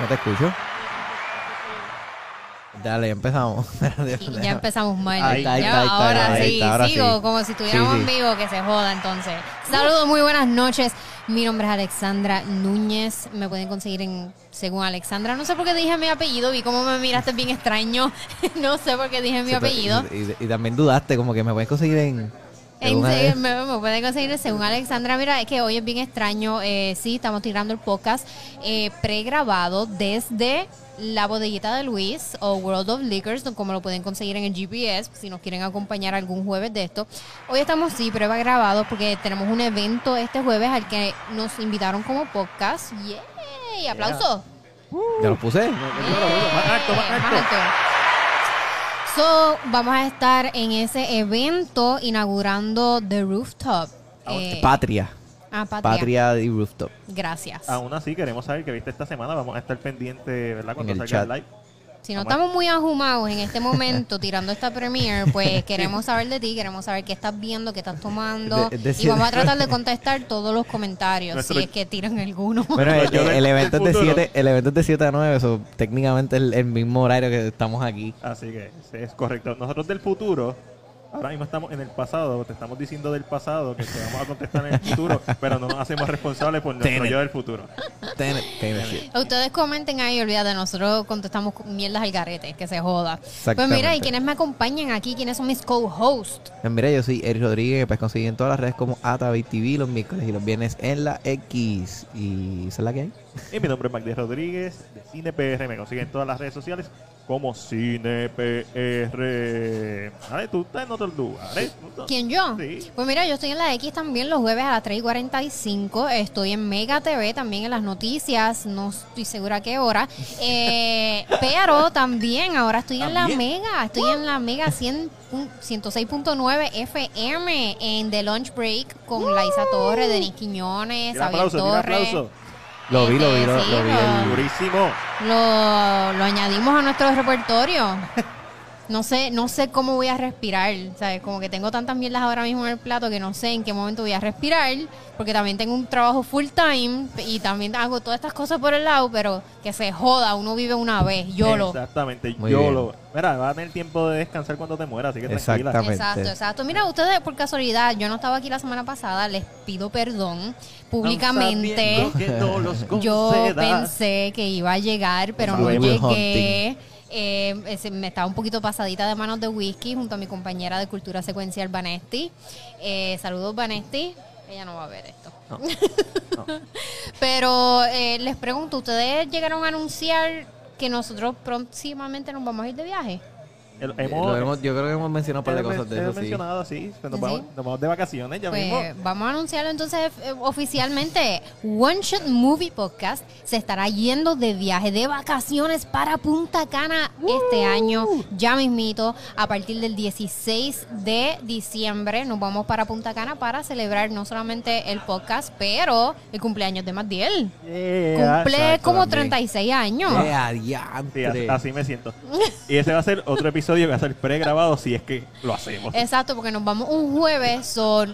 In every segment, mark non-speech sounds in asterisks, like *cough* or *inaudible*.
No te escucho. Dale, empezamos. Ya empezamos *laughs* mal. Ahí está, ahí Ya, está, ahí está, ahora ahí sí, está, ahora sigo sí. como si estuviéramos Sí, en vivo, que se joda entonces. Saludos, muy buenas noches. Mi nombre es Alexandra Núñez. Me pueden conseguir en según Alexandra. No sé por qué dije mi apellido, vi cómo me miraste bien extraño. *laughs* no sé por qué dije mi apellido. Y, y- y también dudaste, como que me puedes conseguir en. En me, me pueden conseguir según Alexandra. Mira, es que hoy es bien extraño. Eh, sí, estamos tirando el podcast eh, pregrabado desde la botellita de Luis o World of Liquors, como lo pueden conseguir en el GPS, si nos quieren acompañar algún jueves de esto. Hoy estamos, sí, prueba grabado porque tenemos un evento este jueves al que nos invitaron como podcast. ¡Yay! ¡Aplausos! Ya lo puse. Más alto, más alto. So, vamos a estar en ese evento inaugurando The Rooftop. Eh, Patria. ah, Patria. Patria y Rooftop. Gracias. Aún así, queremos saber qué viste esta semana. Vamos a estar pendientes, ¿verdad? Cuando En salga el chat. live. Si no estamos muy ajumados en este momento *laughs* tirando esta premiere, pues queremos saber de ti, queremos saber qué estás viendo, qué estás tomando. De- y vamos a tratar de *laughs* contestar todos los comentarios, Nuestro- si es que tiran alguno. Bueno, *laughs* el, el evento es de del futuro. 7, el evento es de 7 a 9, eso técnicamente es el, el mismo horario que estamos aquí. Así que sí, es correcto. Nosotros del futuro, ahora mismo estamos en el pasado. Te estamos diciendo del pasado que te vamos a contestar en el futuro, pero no nos hacemos responsables por nuestro yo del futuro. Tenet, Tenet. Ustedes comenten ahí, olvídate, nosotros contestamos con mierdas al garete, que se joda. Pues mira, y quienes me acompañan aquí, quiénes son mis co-hosts. Pues Mira, yo soy Eric Rodríguez, me puedes conseguir en todas las redes como Atavi TV los miércoles y los viernes en la X. ¿Y esa es la que hay? Y mi nombre es Magdi Rodríguez de Cine PR. Me consiguen en todas las redes sociales como Cine PR. Vale, tú estás en otro lugar. ¿eh? ¿Quién yo? Sí. Pues mira, yo estoy en la X también los jueves a las 3 y 45. Estoy en Mega TV también en las noticias. No estoy segura a qué hora. *laughs* Eh, pero también ahora estoy en la. Mega. Estoy en la Mega 100 pun- 106.9 FM en The Lunch Break con Laisa Torres, Denis Quiñones, tira Torres. Lo vi, lo vi, lo, Sí, lo vi. lo- Durísimo. Lo, lo añadimos a nuestro repertorio. *laughs* No sé, no sé cómo voy a respirar, ¿sabes? Como que tengo tantas mierdas ahora mismo en el plato que no sé en qué momento voy a respirar, porque también tengo un trabajo full time y también hago todas estas cosas por el lado, pero que se joda, uno vive una vez, YOLO. Exactamente, Muy yo bien. lo. Mira, vas a tener tiempo de descansar cuando te mueras, así que tranquila. Exactamente. Exacto, exacto. Mira, ustedes por casualidad, yo no estaba aquí la semana pasada, les pido perdón públicamente. Aun sabiendo que no los Yo pensé que iba a llegar, pero no llegué. Eh, me estaba un poquito pasadita de manos de whisky junto a mi compañera de cultura secuencial, Vanesti. Eh, saludos, Vanesti. Ella no va a ver esto. No. *laughs* Pero eh, les pregunto, ¿ustedes llegaron a anunciar que nosotros próximamente nos vamos a ir de viaje? El- Eh, hemos- lo hemos- yo creo que hemos mencionado un par de hemos- cosas de hemos eso, sí. mencionado, sí. Nos, ¿Sí? vamos, nos vamos de vacaciones ya Pues mismo. vamos a anunciarlo entonces eh, oficialmente. One Shot Movie Podcast se estará yendo de viaje, de vacaciones para Punta Cana este año, ya mismito, a partir del 16 de diciembre. Nos vamos para Punta Cana para celebrar no solamente el podcast, pero el cumpleaños de Matiel. Yeah, Cumple exacto, como también. 36 años. ¡Eh, Sí, así, así me siento. Y ese va a ser otro episodio que va a ser pregrabado si es que lo hacemos. Exacto, porque nos vamos un jueves, so,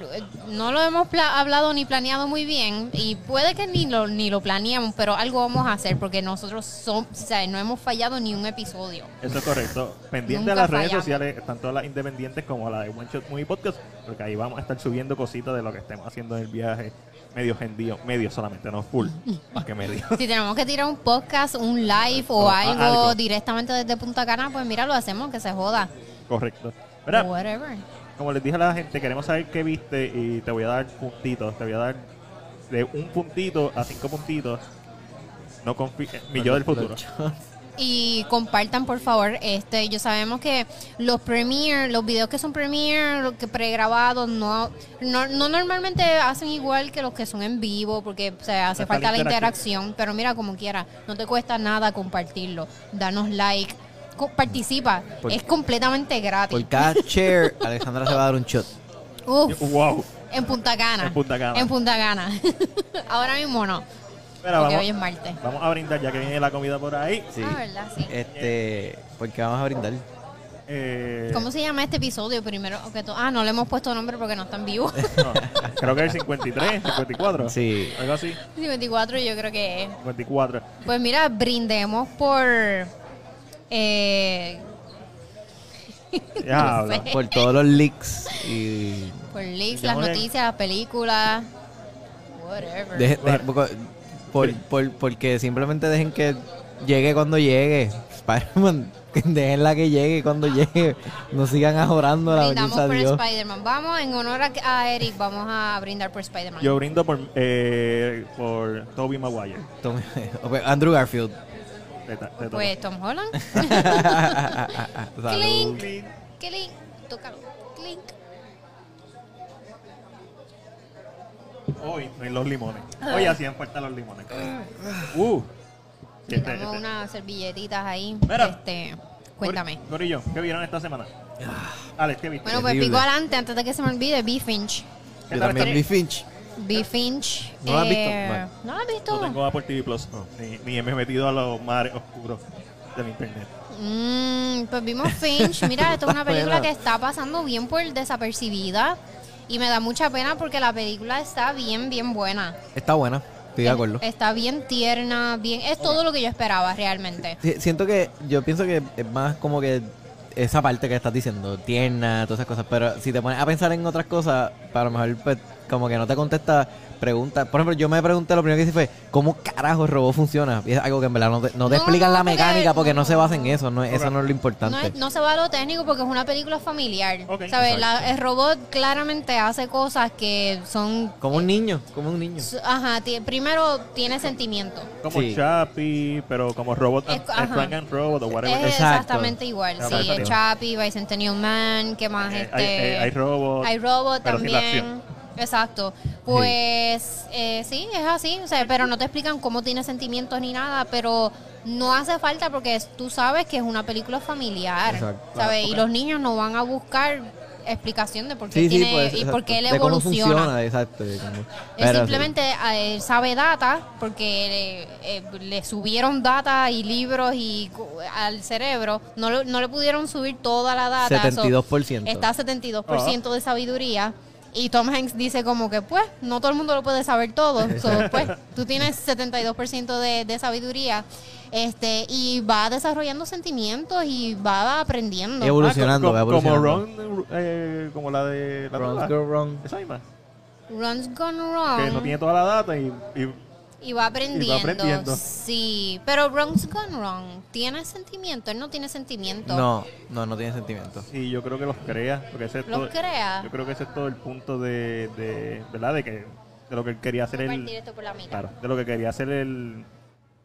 no lo hemos hablado ni planeado muy bien y puede que ni lo, ni lo planeamos, pero algo vamos a hacer porque nosotros som- o sea, no hemos fallado ni un episodio. Eso es correcto. Pendiente a las redes sociales, tanto las independientes como la de One Shot Movie Podcast, porque ahí vamos a estar subiendo cositas de lo que estemos haciendo en el viaje. Medio gentío, medio solamente, no full. *laughs* Más que medio. Si tenemos que tirar un podcast, un live o O algo, algo. directamente desde Punta Cana, pues mira, lo hacemos, que se joda. Correcto. Mira, Whatever. como les dije a la gente, queremos saber qué viste y te voy a dar puntitos. Te voy a dar de un puntito a cinco puntitos. No confío. Mi yo del futuro. Y compartan, por favor. Este, yo sabemos que los premiere, los videos que son premiere, los que pregrabados, no, no, no normalmente hacen igual que los que son en vivo, porque o sea, hace falta la la interacción. Pero mira, como quiera, no te cuesta nada compartirlo. Danos like, co- participa. Por- es completamente gratis. Por cada share, *laughs* Alejandra se va a dar un shot. Uf, Wow. en Punta Cana. En Punta Cana. En Punta Cana. *laughs* Ahora mismo no. Mira, porque vamos, hoy es martes. vamos a brindar ya que viene la comida por ahí. Sí. Ah, ¿verdad? Sí. Este, porque vamos a brindar. Eh, ¿Cómo se llama este episodio primero? que to- ah, no le hemos puesto nombre porque no están vivos. *laughs* no, creo que es el 53, 54. Sí. Algo así. 54 yo creo que es. 54. Pues mira, brindemos por... Eh, Ya *laughs* No sé. Por todos los leaks y... por leaks, las noticias, las películas. Whatever. deje- deje-. Por, por- por- porque simplemente dejen que llegue cuando llegue. Spider-Man, *laughs* déjenla que llegue cuando llegue. No sigan ajorando la Brindamos por. Spider-Man. Vamos, en honor a, a Eric, vamos a brindar por Spider-Man. Yo brindo por, eh, por Toby Maguire. *laughs* Andrew Garfield. Ta-. Pues Tom Holland. *laughs* Clink. Clink. Tócalo. Clink. Hoy no hay los limones. Hoy hacían falta los limones. Uh. Este, este. unas servilletitas ahí. Mira. Este, cuéntame. Cor- Corillo, ¿qué vieron esta semana? Alex, ¿qué viste? Bueno, pues Terrible. pico adelante antes de que se me olvide. B. Finch. ¿Qué Yo tal también está? vi Finch. B. Finch. ¿No la has visto? eh, Vale. ¿No la has visto? No tengo Apple TV Plus, ni, ni me he metido a los mares oscuros del internet. Mm, pues vimos Finch. Mira, esto es una *laughs* película que está pasando bien por desapercibida. Y me da mucha pena porque la película está bien, bien buena. Está buena. Estoy de acuerdo. Está bien tierna, bien. Es todo lo que yo esperaba realmente. Sí, Siento que, yo pienso que es más como que esa parte que estás diciendo, tierna, todas esas cosas, pero si te pones a pensar en otras cosas, para lo mejor pues, como que no te contesta preguntas. Por ejemplo, yo me pregunté, lo primero que hice fue, ¿cómo carajo el robot funciona? Y es algo que en verdad no te, no te No, explican no, la mecánica porque no, no. se basa en eso, no, es- eso no es lo No, importante. es- no se va a lo técnico porque es una película familiar. ¿Sabes? Exacto. La- el robot claramente hace cosas que son. Como un niño, como un niño. Ajá, primero tiene sentimiento. Como Sí. Chappie, pero como Robot, Es- and, ajá. Frank and Robot o whatever. Es Exacto. exactamente igual. Sí, perfecto. el Chappie, Bicentennial Man, ¿qué más? Eh, este, hay, eh, hay Robot. Hay Robot pero sin la también. Exacto. Pues eh, sí, es así. O sea, pero no te explican cómo tiene sentimientos ni nada, pero no hace falta porque es- tú sabes que es una película familiar. Exacto. ¿Sabes? Y los niños no van a buscar explicación de por qué tiene pues, y por qué él de cómo evoluciona. funciona, exacto. de cómo- Él pero sí. simplemente eh, sabe data porque le, eh, le subieron data y libros y cu- al cerebro. No, lo- no le pudieron subir toda la data. so, 72%. está a 72% de sabiduría. Y Tom Hanks dice como que, pues, no todo el mundo lo puede saber todo. *laughs* So, pues, tú tienes 72% de, de sabiduría. Este, y va desarrollando sentimientos y va aprendiendo. Y evolucionando, Ah, va co- como, evolucionando. Ron, eh, como la de la Wrong's nueva. go wrong. Esa misma. Runs gone Que no wrong. tiene toda la data y, y Y va aprendiendo. aprendiendo. Sí, pero Wrong's Gone Wrong tiene sentimiento. Él no tiene sentimiento. No, no, no tiene sentimiento. Sí, yo creo que los crea. Porque ese es Los todo- crea. Yo creo que ese es todo el punto de, de ¿verdad? De que de lo que él quería hacer el, esto por la mitad. claro, de lo que quería hacer el,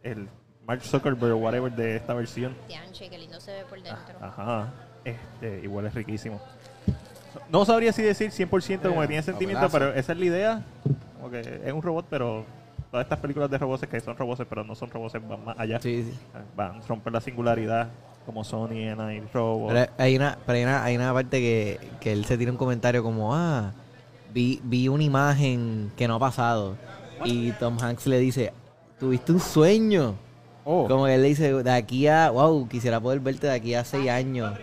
el Mark Zuckerberg o whatever de esta versión. Tianche, qué lindo se ve por dentro. Ajá. Este, igual es riquísimo. No sabría si decir 100% como que tiene sentimiento, pero esa es la idea. Como que es un robot, pero todas estas películas de robots que son robots, pero no son robots, van más allá. Sí, sí. Van a romper la singularidad, como Sony, y Robot. Pero hay una, pero hay una, hay una parte que, que él se tira un comentario como, ah, vi, vi una imagen que no ha pasado. Y Tom Hanks le dice, tuviste un sueño. Oh. Como que él le dice, de aquí a, wow, quisiera poder verte de aquí a seis años.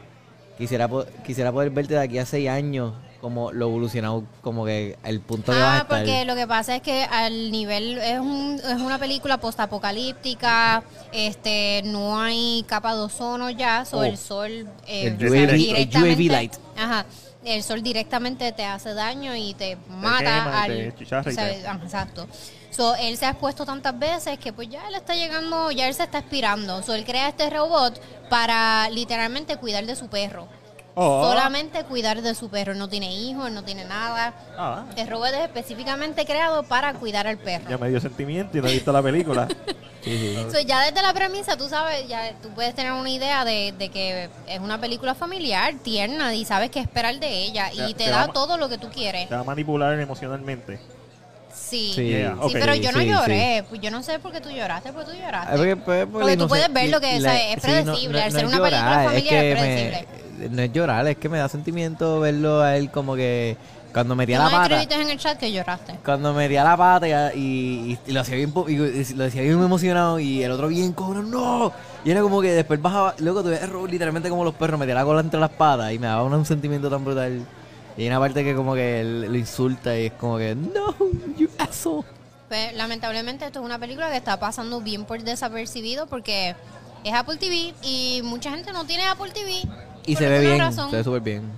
Quisiera, quisiera poder verte de aquí a seis años. Como lo evolucionado, como que el punto que vas a Ah, estar. porque lo que pasa es que al nivel es, un, es una película postapocalíptica, este, no hay capa de ozono ya, so Oh. el sol eh, El UAV el directamente- UAV light. Ajá, el sol directamente te hace daño y te mata al, te chicharra y o sea, te- ajá, exacto. So, él se ha expuesto tantas veces que pues ya él está llegando, ya él se está expirando. So, él crea este robot para literalmente cuidar de su perro. Oh. Solamente cuidar de su perro. No tiene hijos, no tiene nada. Ah, El robot es específicamente creado para cuidar al perro. ya me dio sentimiento y no he visto la película. *laughs* Sí, sí. So, ya desde la premisa, tú sabes, ya tú puedes tener una idea de, de que es una película familiar, tierna, y sabes qué esperar de ella. Y te te da todo lo que tú quieres. Te va a manipular emocionalmente. Sí. Sí, pero yo no sí, lloré. Pues yo no sé por qué tú lloraste, porque tú lloraste. Ah, porque, pues, Porque tú puedes ver lo que es. Es no- predecible. no- Al ser es una película llorar, familiar es que predecible. me- no es llorar, es que me da sentimiento verlo a él como que Cuando metía la pata. en el chat que lloraste. Cuando metía la pata y, y- y lo hacía bien y, y lo decía bien emocionado y el otro bien cobrón, no. Y era como que después bajaba, luego tuve error literalmente como los perros, metía la cola entre las patas y me daba un, un sentimiento tan brutal. Y hay una parte que como que él lo insulta y es como que, no, you asshole. Pues, lamentablemente esto es una película que está pasando bien por desapercibido porque es Apple TV y mucha gente no tiene Apple TV. Y por se ve bien, razón. se ve súper bien.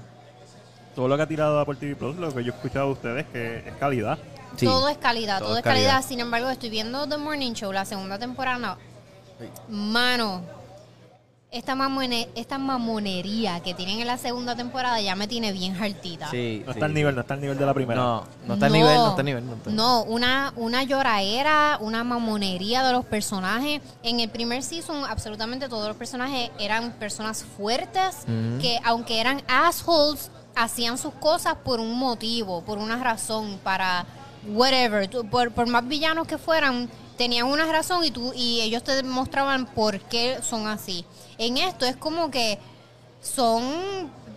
Todo lo que ha tirado Apple TV Plus, lo que yo he escuchado de ustedes, que es calidad. Sí. Todo es calidad, todo, Todo es calidad. Sin embargo, estoy viendo The Morning Show, la segunda temporada. Mano, esta, mamone- esta mamonería que tienen en la segunda temporada ya me tiene bien hartita. Sí, No sí. está al nivel, no está al nivel de la primera. No, no está al nivel, no está al nivel. No, está- No, una, una lloraera, una mamonería de los personajes. En el primer season, absolutamente todos los personajes eran personas fuertes que, aunque eran assholes, hacían sus cosas por un motivo, por una razón, para whatever. Por, por más villanos que fueran, tenían una razón y, tú, y ellos te demostraban por qué son así. En esto es como que son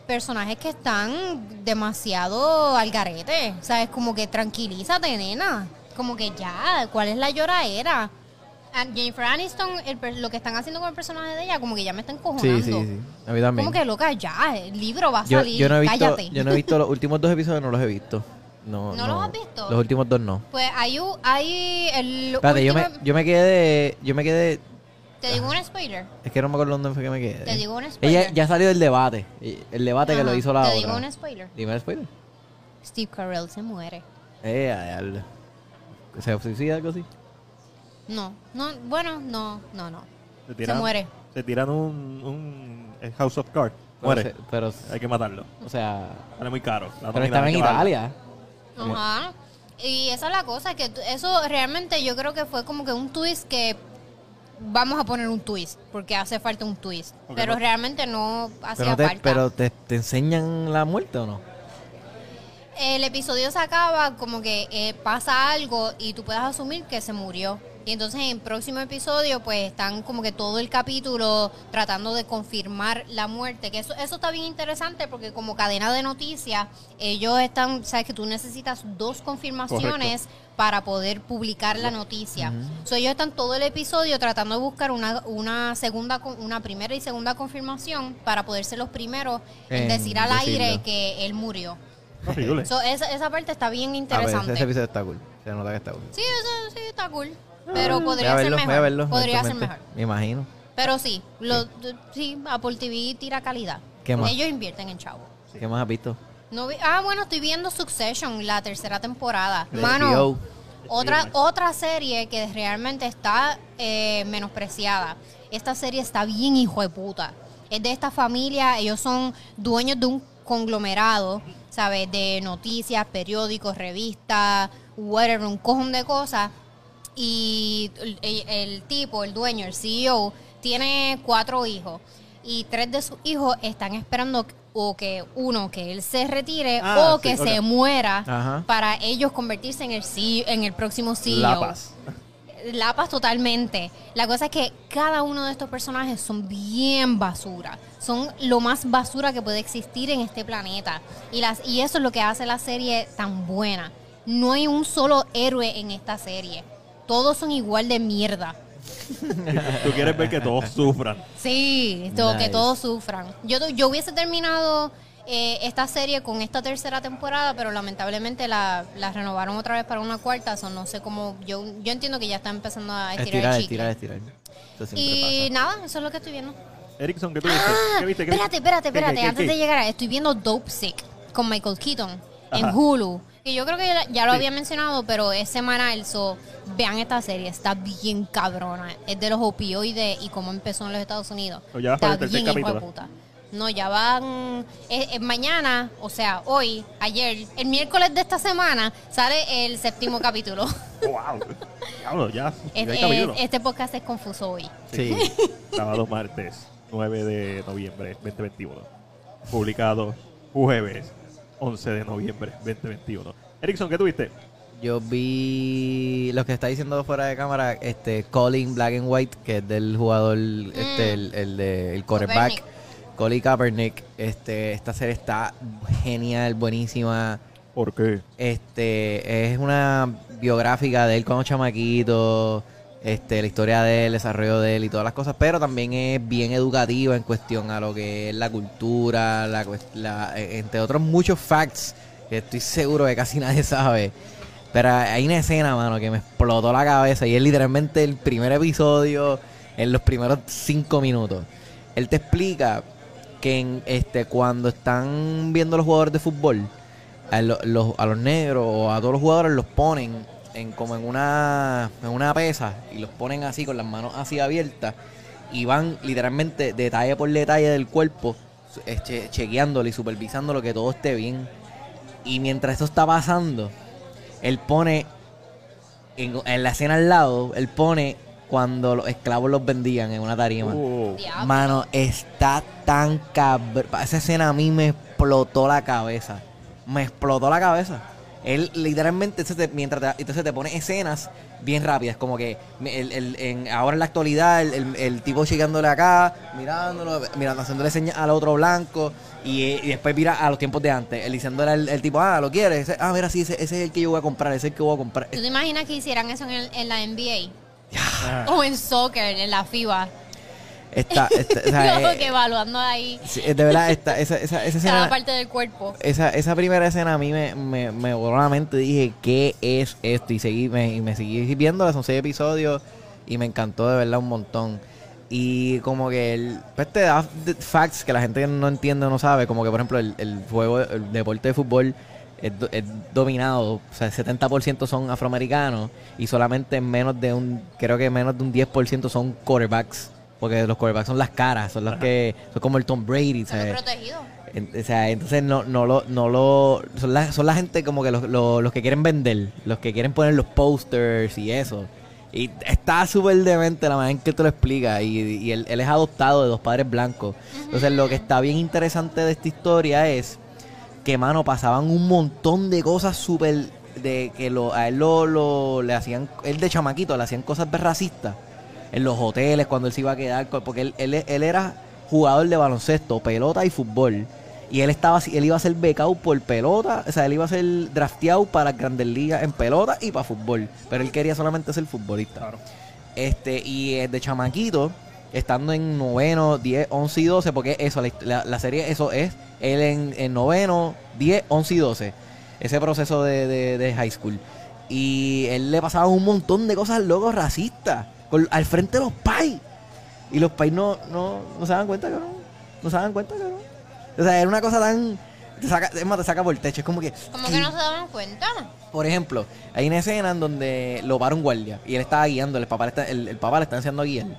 personajes que están demasiado al garete. O sea, es como que tranquilízate, nena. Como que ya, ¿cuál es la lloraera? A Jennifer Aniston, el lo que están haciendo con el personaje de ella, como que ya me están cojonando. Sí, sí, sí. A mí también. Como que loca, ya, el libro va a yo, salir, yo no he visto, cállate. yo no he visto los *laughs* últimos dos episodios, no los he visto. No, ¿No los has visto? Los últimos dos no. Pues hay, hay el Espérate, yo me, yo me quedé, yo me quedé, Te digo un spoiler. es que no me acuerdo dónde fue que me quedé. Te digo un spoiler. Ella ya salió del debate, el debate que lo hizo la Te otra. digo un spoiler. Dime el spoiler. Steve Carell se muere. Eh, a diablo. ¿Se suicida algo así? No, no, bueno, no, no, no. Se, Se muere. Se tiran un, un House of Cards. Pero Muere. se- Pero, Hay que matarlo. o sea, Sale muy caro. La pero estaba en pagarla. Ajá. Y esa es la cosa, que eso realmente yo creo que fue como que un twist que vamos a poner un twist, porque hace falta un twist. Pero no- realmente no hacía Pero, te, falta. pero te, te enseñan la muerte o no? El episodio se acaba como que eh, pasa algo y tú puedes asumir que se murió. Y entonces en el próximo episodio pues están como que todo el capítulo tratando de confirmar la muerte. Que eso, eso está bien interesante porque como cadena de noticias ellos están, sabes que tú necesitas dos confirmaciones para poder publicar la noticia. So, ellos están todo el episodio tratando de buscar una, una segunda, con- una primera y segunda confirmación para poder ser los primeros en En decir al aire que él murió. Horrible. So, esa, esa parte está bien Ah, pues, interesante. ese episodio está cool. Se nota que está cool. Sí, eso sí está cool. Pero Voy podría ser mejor. voy a verlo. podría ser eventualmente. mejor. Me imagino. Pero sí, lo, sí, Apple TV tira calidad. ¿Qué más? Ellos invierten en chavo. ¿Qué más has visto? No vi- ah, bueno, estoy viendo Succession, la tercera temporada. De Mano, HBO. otra, otra serie que realmente está eh, menospreciada. Esta serie está bien hijo de puta. Es de esta familia, ellos son dueños de un conglomerado, ¿sabes? De noticias, periódicos, revistas, whatever, un cojón de cosas. Y el, tipo, el dueño, el CEO, tiene cuatro hijos. Y tres de sus hijos están esperando o que uno, que él se retire Ah, o sí, que se muera Ajá. para ellos convertirse en el CEO en el próximo CEO. La paz. La paz totalmente. La cosa es que cada uno de estos personajes son bien basura. Son lo más basura que puede existir en este planeta. Y, las, y eso es lo que hace la serie tan buena. No hay un solo héroe en esta serie. Todos son igual de mierda. Tú quieres ver que todos sufran. Sí, to- que Nice. todos sufran. Yo, yo hubiese terminado eh, esta serie con esta tercera temporada, pero lamentablemente la, la renovaron otra vez para una cuarta. So no sé cómo. Yo, yo entiendo que ya está empezando a estirar, Estirar, el chicle. estirar, estirar. Eso siempre Y pasa. nada, eso es lo que estoy viendo. Erickson, ¿qué tú viste? Ah, ¿Qué viste? ¿Qué espérate, viste? espérate, ¿Qué, qué, espérate. qué, Antes qué? de llegar, a- estoy viendo Dope Sick con Michael Keaton en. Hulu. Y yo creo que ya, ya lo Sí. había mencionado, pero es semanal. So, vean esta serie, está bien cabrona. Es de los opioides y cómo empezó en los Estados Unidos. O ya está bien hijo de puta. No, ya van. eh, eh, mañana, o sea, hoy, ayer, el miércoles de esta semana, sale el séptimo *laughs* capítulo. ¡Wow! Diablo, ya. Es- ya hay es- capítulo. este podcast es confuso hoy. Sí. Sábado, martes, 9 de noviembre 2021. Publicado jueves, 11 de noviembre 2021. Erickson, ¿qué tuviste? Yo vi lo que está diciendo fuera de cámara, este Colin Black and White, que es del jugador, este, el, el de el quarterback, Kaepernick. Colin Kaepernick. Este, esta serie está genial, buenísima. ¿Por qué? Este, es una biográfica de él cuando chamaquito, este, la historia de él, el desarrollo de él y todas las cosas, pero también es bien educativa en cuestión a lo que es la cultura, la, eh, entre otros muchos facts que estoy seguro que casi *laughs* nadie sabe. Pero hay una escena, mano, que me explotó la cabeza y es literalmente el primer episodio en los primeros cinco minutos. Él te explica que en, este, cuando están viendo los jugadores de fútbol, a, lo- los, a los negros o a todos los jugadores los ponen en como en una, en una pesa y los ponen así con las manos así abiertas y van literalmente detalle por detalle del cuerpo eh, che- chequeándolo y supervisándolo que todo esté bien. Y mientras esto está pasando, él pone en, en la escena al lado, él pone cuando los esclavos los vendían en una tarima. Uh. Mano, está tan cabrón. Esa escena a mí me explotó la cabeza. Me explotó la cabeza. Él literalmente, entonces te- mientras te, entonces te pone escenas bien rápidas, como que el, el- en- ahora en la actualidad el, el- tipo chequeándole acá, mirándolo, mirando, haciéndole señas al otro blanco y, eh, y después mira a los tiempos de antes, él diciéndole al el tipo, ah, ¿lo quieres? Ese- ah, mira, sí, ese, ese es el que yo voy a comprar, ese es el que voy a comprar. ¿Tú te imaginas que hicieran eso en, el- en la NBA? O en soccer, en la FIBA. Está, está- *laughs* eh, que evaluando ahí sí, de verdad, esta, esa, esa, esa cada parte del cuerpo. esa, esa primera escena a mí me, me, me voló la mente. Dije, ¿qué es esto? Y seguí, me, y me seguí viéndola, son seis episodios y me encantó de verdad un montón. Y como que el, pues te da facts que la gente no entiende o no sabe, como que por ejemplo el, el juego, el deporte de fútbol es, do- es dominado, o sea, el 70% son afroamericanos y solamente menos de un, creo que menos de un 10% son quarterbacks. Porque los quarterbacks son las caras, son los que, son como el Tom Brady, Estamos ¿sabes? protegidos. En- O sea, entonces no, no lo, no lo, son la, son la gente como que los, los, los que quieren vender, los que quieren poner los posters y eso. Y está súper demente la manera en que te lo explica. Y, y él, él es adoptado de dos padres blancos. Entonces lo que está bien interesante de esta historia es que, mano, pasaban un montón de cosas súper, de que lo, a él lo, lo- le hacían, él de chamaquito le hacían cosas de racistas en los hoteles cuando él se iba a quedar, porque él, él, él era jugador de baloncesto, pelota y fútbol. Y él estaba así- él iba a ser becado por pelota, o sea, él iba a ser drafteado para grandes ligas en pelota y para fútbol. Pero él quería solamente ser futbolista. claro. Este, y eh, de chamaquito, estando en noveno, 10, 11 y 12, porque eso, la, la- la serie, eso es, él en, en noveno, 10, 11 y 12, ese proceso de, de- de high school. Y él le pasaba un montón de cosas locos racistas, con- al frente de los pais. Y los pais no, no, no se dan cuenta, cabrón. No se dan cuenta, cabrón. O sea, era una cosa tan... Te saca, es más, te saca por el techo. Es como que... Como que no se daban cuenta. Por ejemplo, hay una escena en donde lo para un guardia y él estaba guiando, el papá le está, el, el papá le está enseñando a guiar. Ok.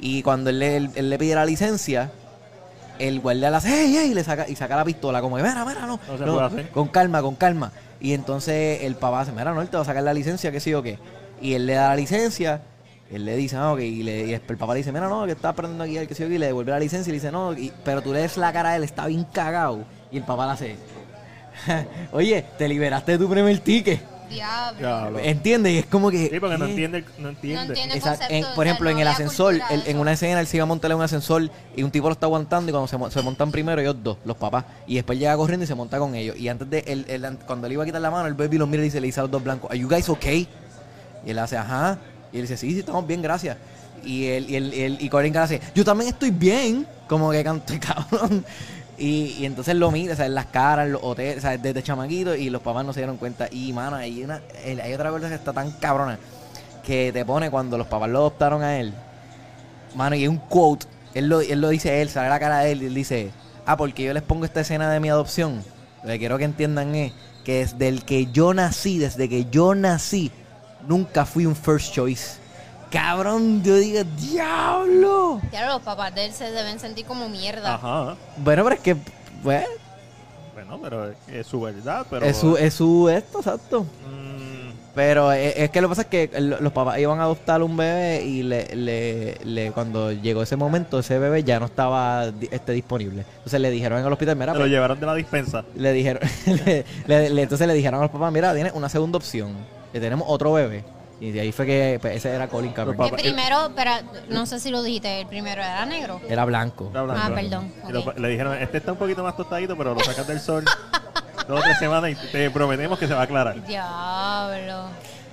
Y cuando él, le- él- él le pide la licencia, el guardia le hace, hey, hey, y le saca, y saca la pistola, como que, mira, mira, no. No se puede hacer. Con calma, con calma. Y entonces el papá hace, mira, no, él te va a sacar la licencia, qué sé yo qué. Y él le da la licencia, él le dice, ah, ok, y, le, y después el papá le dice, mira, no, que está aprendiendo a guiar, qué sé yo qué, y le devuelve la licencia y le dice, no, y- pero tú le des la cara a él, está bien cagado. Y el papá le hace, *laughs* oye, te liberaste de tu primer ticket. Diablo. Diablo. ¿Entiendes? Y es como que... Sí, porque no entiende. el- No entiende. No entiende. el Esa- concepto, en- o por ejemplo, no en el ascensor, en una escena él se iba a montar en un ascensor y un tipo lo está aguantando y cuando se, mo- se montan primero ellos dos, los papás, y después llega corriendo y se monta con ellos. Y antes de, él, él- cuando le iba a quitar la mano, el baby los mira y dice, le dice a los dos blancos, ¿Are you guys okay? Y él hace, ajá. Y él dice, sí, sí, estamos bien, gracias. Y él, y él, y él- y hace, yo también estoy bien. Como que canto *laughs* cabrón. Y, y entonces lo mira, en las caras, los hoteles, sea, desde chamaquito y los papás no se dieron cuenta. Y, mano, hay, una, hay otra cosa que está tan cabrona que te pone cuando los papás lo adoptaron a él. Mano, y hay un quote, él lo, él lo dice él, sale la cara de él y él dice, ah, porque yo les pongo esta escena de mi adopción. Lo que quiero que entiendan es que desde el que yo nací, desde que yo nací, nunca fui un first choice. Cabrón, yo digo, diablo. Claro, los papás de él se deben sentir como mierda. Ajá. Bueno, pero es que, pues, Bueno, pero es, es su verdad. Pero, es su, es su esto, exacto. Mm, Pero es, es que lo que pasa es que los papás iban a adoptar un bebé y le, le, le- cuando llegó ese momento, ese bebé ya no estaba este, disponible. Entonces le dijeron en el hospital, mira, se lo pues, llevaron de la dispensa. le dijeron, *laughs* le- le- le- entonces le dijeron a los papás, mira, tienes una segunda opción, que tenemos otro bebé. Y de ahí fue que pues, ese era Colin Kaepernick. El primero, pero no sé si lo dijiste, el primero era negro. Era blanco. Era blanco. Ah, perdón. Le dijeron, este está un poquito más tostadito, pero lo sacas del sol. *laughs* dos o tres semanas y te prometemos que se va a aclarar. Diablo.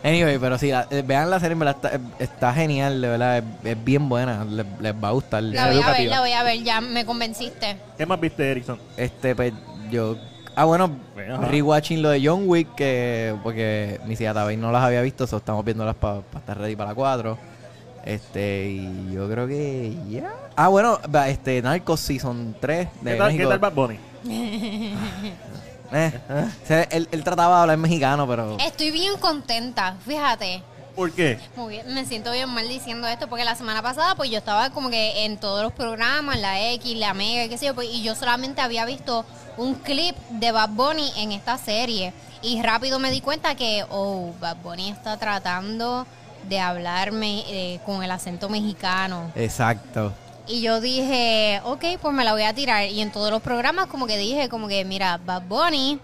Anyway, pero sí, la- eh, vean la serie, en verdad, está, está genial, de verdad, es, es bien buena, les, les va a gustar. La voy a ver, la voy a ver, ya me convenciste. ¿Qué más viste, Erickson? Este, pues, yo... Ah, bueno, rewatching lo de John Wick, que porque siquiera Tabay no las había visto, so estamos viéndolas para estar ready para la 4. Este, y yo creo que ya. Ah, bueno, este, Narcos Season 3 de ¿Qué tal, México. ¿Qué tal Bad Bunny? *laughs* Eh, eh. O sea, él, él trataba de hablar mexicano, pero... Estoy bien contenta, fíjate. ¿Por qué? Muy bien, me siento bien mal diciendo esto porque la semana pasada pues yo estaba como que en todos los programas, la X, la Mega, qué sé yo, pues, y yo solamente había visto un clip de Bad Bunny en esta serie y rápido me di cuenta que, oh, Bad Bunny está tratando de hablarme eh, con el acento mexicano. Exacto. Y yo dije, ok, pues me la voy a tirar. Y en todos los programas como que dije, como que, mira, Bad Bunny,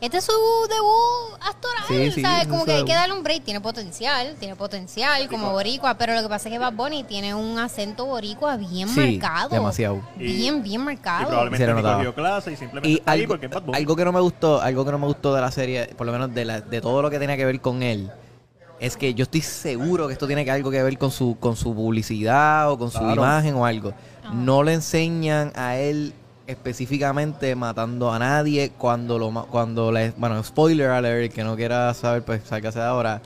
este es su debut actoral, Sí, sí, ¿sabes? es Como que hay que darle un break. Tiene potencial, tiene potencial como boricua. Pero lo que pasa es que Bad Bunny tiene un acento boricua bien Sí, marcado. demasiado. Bien, bien Y marcado. probablemente Se le ni notaba. cogió clase y simplemente Y algo, porque es Bad Bunny. algo que no me gustó, algo que no me gustó de la serie, por lo menos de, la, de todo lo que tenía que ver con él, es que yo estoy seguro que esto tiene que algo que ver con su, con su publicidad o con su Claro. imagen o algo. Ajá. No le enseñan a él específicamente matando a nadie cuando lo cuando le bueno spoiler alert que no quiera saber pues sálgase de ahora.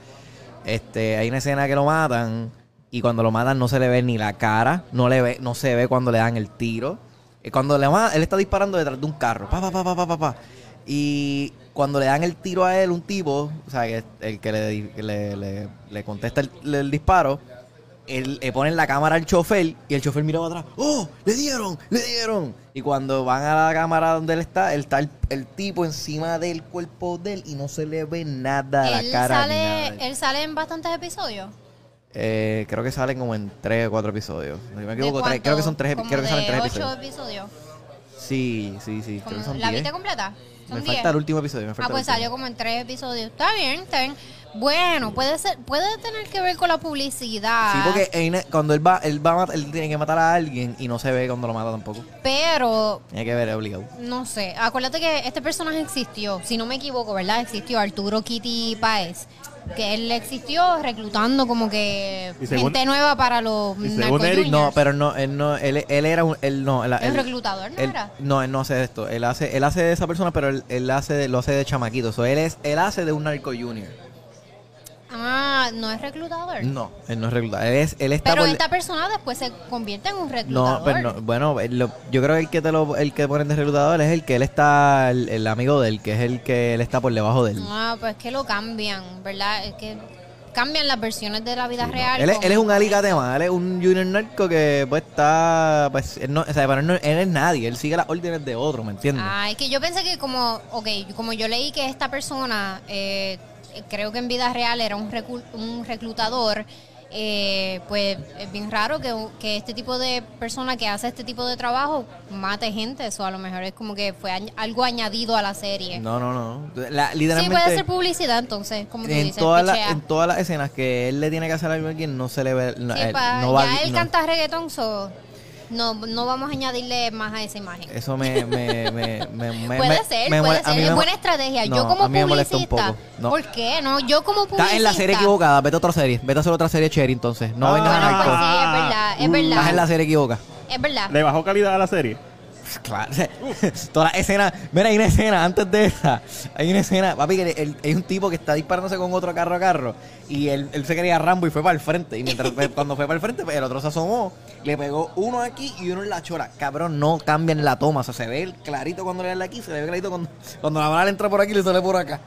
Este hay una escena que lo matan y cuando lo matan no se le ve ni la cara no le ve no se ve cuando le dan el tiro. Y cuando le ma- él está disparando detrás de un carro y cuando le dan el tiro a él un tipo o sea el que le, le, le- contesta el disparo él le ponen la cámara al chofer y el chofer mira para atrás. ¡Oh! ¡Le dieron! ¡Le dieron! Y cuando van a la cámara donde él está, él está el, el tipo encima del cuerpo de él y no se le ve nada Él la cara. ni nada sale, de él. sale en bastantes episodios. Eh, creo que salen como en tres o cuatro episodios. No me ¿De equivoco, tres- creo que son tres, creo que salen tres ocho episodios. episodios. Sí, sí, sí. Creo Como- que son ¿La viste completa? Son Me diez. falta el último episodio. Me falta Ah, pues salió como en tres episodios. Está bien, está bien. Bueno, puede ser, puede tener que ver con la publicidad. Sí, porque cuando él va, él va a matar- él tiene que matar a alguien y no se ve cuando lo mata tampoco. Pero, Tiene que ver, es obligado. no sé, acuérdate que este personaje existió, si no me equivoco, ¿verdad? Existió Arturo Kitty Páez. Que él existió reclutando como que según- gente nueva para los y según narco Eric. No, pero no, él no, él, él era un, él no, él, ¿El él- reclutador no él- era? no, él no hace esto. Él hace, él hace de esa persona, pero él, él hace de- lo hace de chamaquito. So, él es, él hace de un narco junior. Ah, no es reclutador. No, él no es reclutador. Él es, él está Pero por- esta persona después se convierte en un reclutador. no, pero no, bueno, él lo- yo creo que el que te lo, el que ponen de reclutador es el que él está, el, el amigo de él, que es el que él está por debajo de él. Ah, pues que lo cambian, ¿verdad? Es que cambian las versiones de la vida Sí, no. real. Él, es, él es un alicate más, él es un junior narco que pues está, pues, él no, o sea, pero él, no- él es nadie, él sigue las órdenes de otro, ¿me entiendes? Ah, es que yo pensé que como, ok, como yo leí que esta persona, eh, creo que en vida real era un, recu- un reclutador, eh, pues es bien raro que, que este tipo de persona que hace este tipo de trabajo mate gente, eso a lo mejor es como que fue añ- algo añadido a la serie. No, no, no. La- sí, literalmente, puede ser publicidad entonces, como tú en, dices, todas las- pichea. en todas las escenas que él le tiene que hacer algo a alguien, no se le ve. No, Sí, él pa- no va ya él no. canta reggaetón, so, no, no vamos a añadirle más a esa imagen. Eso me. me, me, me, *laughs* me- puede ser, me puede ser, es me- buena estrategia. no, yo como a mí me molesta un publicista, poco. No. ¿por qué? No, yo como publicista. Estás en la serie equivocada, vete a otra serie. Vete a hacer otra serie Cherry entonces. No Ah. vengas a pues sí, es verdad, es verdad. Estás en la serie equivocada. Es verdad. ¿Le bajó calidad a la serie? *laughs* Claro. Toda la escena. Mira, hay una escena antes de esa. Hay una escena. Papi, que el- hay un tipo que está disparándose con otro carro a carro. Y él, él se quería Rambo y fue para el frente. Y mientras *laughs* cuando fue para el frente, pues, el otro se asomó. Le pegó uno aquí y uno en la chora. Cabrón, no cambian la toma. O sea, se ve clarito cuando le dan aquí. Se ve clarito cuando, cuando la bala entra por aquí y le sale por acá.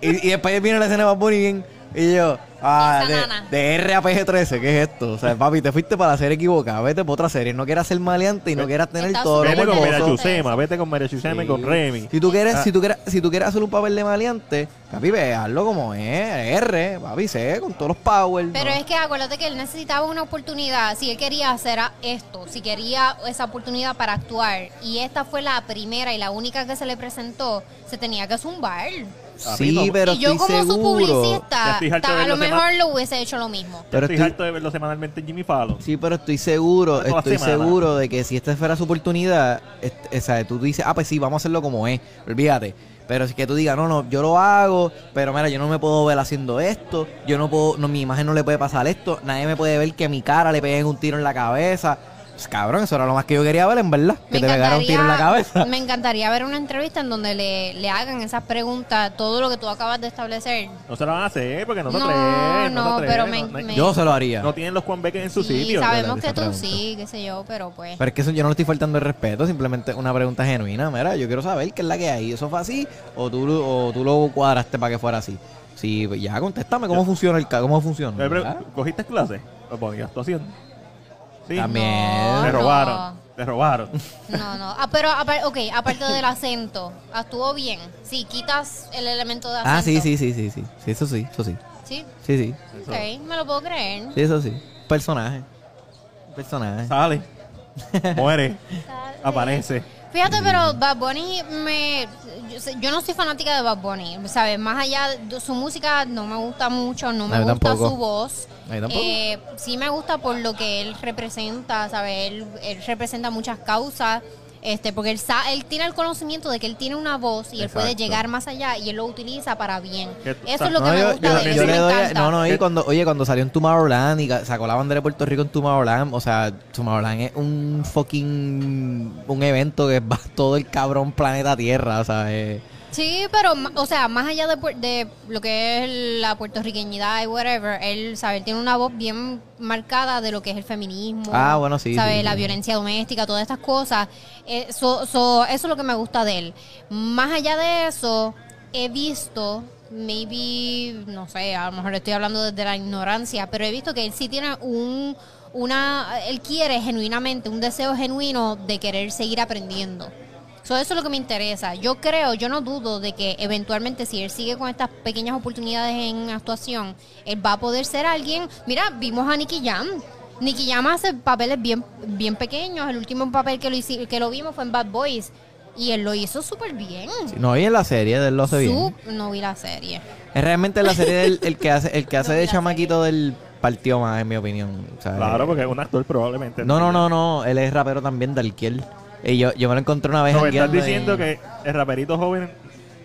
Y, y después viene la escena de Bad Bunny bien. Y yo, ah, de, de R a PG-13, ¿qué es esto? O sea, papi, te fuiste para la serie equivocada. Vete por otra serie. No quieras ser maleante y no quieras tener Está todo Vete con morboso. Mira Chusema, vete con Mira Chusema y con Remy. si tú quieres, Ah. si tú quieres, si tú quieres hacer un papel de maleante, papi, ve, hazlo como es, R, papi, sé, con todos los powers. Pero ¿no? es que acuérdate que él necesitaba una oportunidad. Si él quería hacer esto, si quería esa oportunidad para actuar, y esta fue la primera y la única que se le presentó, se tenía que zumbar. Sí, pero y yo estoy como su. Ya publicista, estoy harto ta- de a lo mejor lo hubiese hecho lo mismo. Pero estoy estoy, harto de verlo semanalmente en Jimmy Fallon. sí, pero estoy seguro, Toda estoy semana. seguro de que si esta fuera su oportunidad, este, o sea, tú dices, ah, pues sí, vamos a hacerlo como es, olvídate. Pero si que tú digas, no, no, yo lo hago, pero mira, yo no me puedo ver haciendo esto, yo no puedo, no, mi imagen no le puede pasar esto, nadie me puede ver que a mi cara le peguen un tiro en la cabeza. Pues, cabrón, eso era lo más que yo quería ver, en verdad, que te pegara un tiro en la cabeza. *laughs* me encantaría ver una entrevista en donde le, le hagan esas preguntas, todo lo que tú acabas de establecer. No se lo van a hacer porque no te No, atreves. No, no, pero me- no, me- Yo se lo haría. no tienen los Juan Beques en su Sí, sitio. sabemos que tú pregunta. sí, qué sé yo, pero pues. Pero es que eso yo no le estoy faltando el respeto, simplemente una pregunta genuina. Mira, yo quiero saber qué es la que hay. ¿Eso fue así o tú, lo- o tú lo cuadraste para que fuera así? Sí, pues ya contéstame cómo funciona el cómo funciona. ¿Cogiste clases? Pues ponía actuación. Sí. También. Te No, robaron. Te robaron. No, no. Ah, pero, ok, aparte del acento, actuó bien. Sí, quitas el elemento de acento. Ah, sí, sí, sí, sí, sí. Sí, eso sí, eso sí. Sí, Sí, sí. Eso. ok, me lo puedo creer. Sí, eso sí. Personaje. Personaje. Sale. *laughs* Muere. Aparece. Fíjate, pero Bad Bunny me... Yo, yo no soy fanática de Bad Bunny, ¿sabes? Más allá de su música no me gusta mucho, no me gusta tampoco. su voz. Eh, sí me gusta por lo que él representa, ¿sabes? Él, él representa muchas causas, este, porque él, sa- él tiene el conocimiento de que él tiene una voz y él puede llegar más allá y él lo utiliza para bien. Eso es lo que No, me gusta yo- de él, yo le doy, encanta. no, no, y Que- cuando, oye, cuando salió en Tomorrowland y sacó la bandera de Puerto Rico en Tomorrowland, o sea, Tomorrowland es un fucking, un evento que va todo el cabrón planeta Tierra, o sea, eh, Sí, pero, o sea, más allá de, de lo que es la puertorriqueñidad y whatever, él, ¿sabe? Él tiene una voz bien marcada de lo que es el feminismo. Ah, bueno, sí, ¿Sabe? sí, La sí. violencia doméstica, todas estas cosas. Eh, so- so, eso es lo que me gusta de él. Más allá de eso, he visto, maybe, no sé, a lo mejor estoy hablando desde la ignorancia, pero he visto que él sí tiene un, una, él quiere genuinamente, un deseo genuino de querer seguir aprendiendo. So, eso es lo que me interesa. Yo creo, yo no dudo de que eventualmente si él sigue con estas pequeñas oportunidades en actuación, él va a poder ser alguien. Mira, vimos a Nicky Jam. Nicky Jam hace papeles bien, bien pequeños. El último papel que lo, que lo vimos fue en Bad Boys. Y él lo hizo súper bien. sí, no, y en la serie de él lo hace bien. Su- no vi la serie. Es realmente la serie del el que hace, el que *laughs* hace No vi de chamaquito del partido más, en mi opinión. o sea, Claro, eh, porque es un actor probablemente. No, no, no, no, él es rapero también de Alquiel. Y yo, yo me lo encontré una vez No, me estás diciendo en- que el raperito joven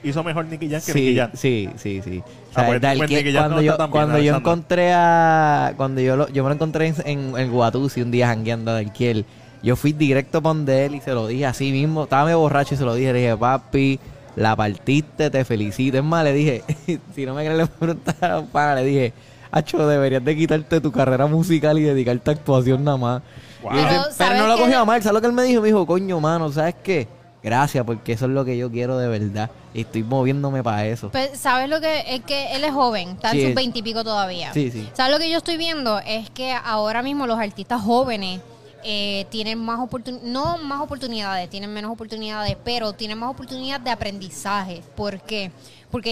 hizo mejor Nicky Jam que sí, Nicky Jam. Sí, sí, sí. O Ah, sea, pues, de pues, Nicky Jam cuando no yo, está tan bien, cuando yo encontré a... Cuando yo lo, yo me lo encontré en, en el Guatusi un día jangueando de Alquiel, yo fui directo donde él y se lo dije así mismo. Estaba medio borracho y se lo dije. Le dije, papi, la partiste, te felicito. Es más, le dije, *laughs* si no me crees, le preguntar a un pana, le dije, Acho, deberías de quitarte tu carrera musical y dedicarte a actuación nada más. Wow. Y dice, Pero, pero, ¿sabes no lo cogió a mal, ¿sabes lo que él me dijo? Me dijo, coño, mano, ¿sabes qué? Gracias, porque eso es lo que yo quiero de verdad. Y estoy moviéndome para eso. Pues, ¿Sabes lo que es que él es joven? Está Sí. en sus veintipico todavía. Sí, sí. ¿Sabes lo que yo estoy viendo? Es que ahora mismo los artistas jóvenes eh, tienen más oportunidades, no más oportunidades, tienen menos oportunidades, pero tienen más oportunidades de aprendizaje. ¿Por qué? Porque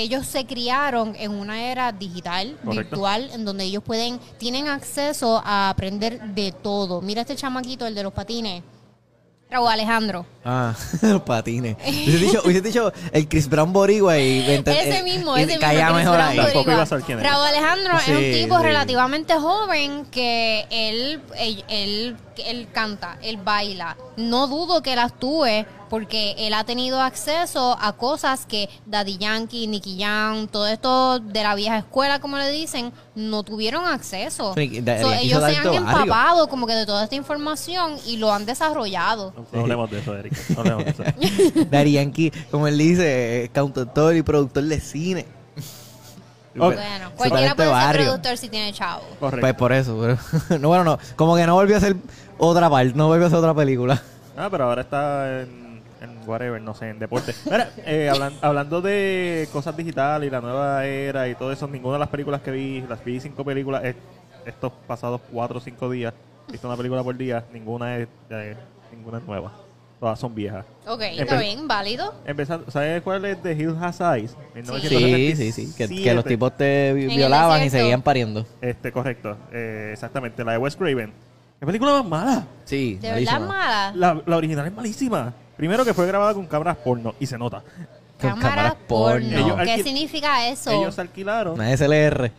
ellos se criaron en una era digital, Correcto. virtual, en donde ellos pueden, tienen acceso a aprender de todo. Mira este chamaquito, el de los patines. Raúl Alejandro. Ah, los *laughs* patines. Hubiese dicho, hubiese dicho el Chris Brown Boricua y... vente- Ese eh, mismo, y ese mismo. Chris mejor Brown ahí. Tampoco Boricua. iba a saber quién era. Raúl Alejandro es Sí, un tipo sí. relativamente joven que él, él, él, canta, él baila. No dudo que él actúe porque él ha tenido acceso a cosas que Daddy Yankee, Nicky Jam, todo esto de la vieja escuela, como le dicen, no tuvieron acceso. Sí, Daddy So, Yankee ellos se han empapado como que de toda esta información y lo han desarrollado. No, no hablemos de eso, Eric. No de eso. *laughs* Daddy Yankee, como él dice, es cantautor y productor de cine. Ok. Bueno, cualquiera puede ser barrio. productor si tiene chavo. Correcto. Pues por eso. pero- *laughs* no, bueno, no. Como que no volvió a hacer otra parte, no volvió a hacer otra película. Ah, pero ahora está en, en whatever, no sé, en deporte. Mira, eh, hablan- *laughs* hablando de cosas digitales y la nueva era y todo eso, ninguna de las películas que vi, las vi cinco películas eh, estos pasados cuatro o cinco días, he visto una película por día, ninguna es, eh, ninguna es nueva. Todas son viejas. Ok, Empe- está bien, válido. Empezando, ¿sabes cuál es The Hill Has Eyes? Sí, sí, sí. Que, que los 1977. tipos te vi- el violaban y desierto. seguían pariendo. Este, correcto. Eh, exactamente, la de Wes Craven. ¿Qué película más mala? Sí, De verdad mala. La, la original es malísima. Primero que fue grabada con cámaras porno y se nota. Con cámaras cámaras porno. porno. Ellos ¿Qué alquil- significa eso? Ellos alquilaron. Una SLR.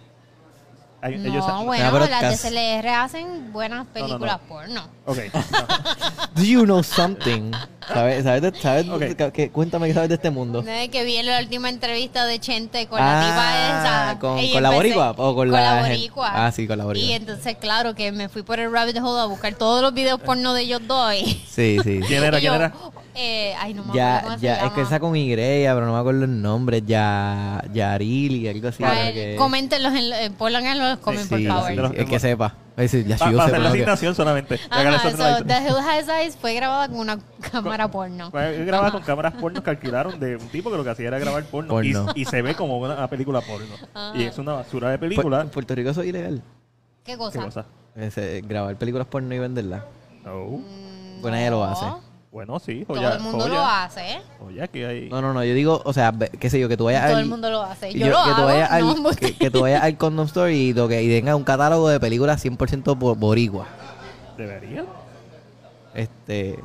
ay- no, ellos al- bueno, las DSLR hacen buenas no, películas no. porno. Ok. no. *laughs* Do you know something? ¿Sabes? ¿Sabes? de- sabes Ok. de- que- cuéntame qué sabes de este mundo. No es que vi en la última entrevista de Chente con la tipa esa. Ah, ¿con- y con la empecé- boricua o con la gen- boricua. Ah, sí, con la boricua. Y entonces, claro, que me fui por el rabbit hole a buscar todos los videos porno de ellos dos. y- Sí, sí. *laughs* ¿Quién era? y ¿Quién yo, era? Eh, ay, no me acuerdo Ya, cómo se ya, es llama. que esa con Y, pero no me acuerdo el nombre. Ya, Yarili, algo así. Creo que- coméntenlos, en, eh, pongan en los comments, Sí, por sí, favor. el que sepa. Ya para hacer la que- asignación solamente. Ajá, so. The Hill Has Eyes fue grabada con una cámara porno. Fue grabada con cámaras porno que alquilaron de un tipo que lo que hacía era grabar porno, Porno. Y, y se ve como una película porno. Ajá. Y es una basura de película. En Puerto Rico eso es ilegal. ¿Qué ¿Qué cosa? Ese, grabar películas porno y venderlas. No. Mm, Pues nadie lo hace. Bueno, sí, Todo joya. el mundo joya. lo hace. ¿eh? Joya, que hay. No, no, no. Yo digo, o sea, qué sé yo, que tú vayas Todo al... el mundo lo hace. Yo, lo que tú vayas al, *laughs* no, que, que tú vayas al Condom Store y, lo que, y tenga un catálogo de películas 100% bo- boricua. ¿Deberían? Este...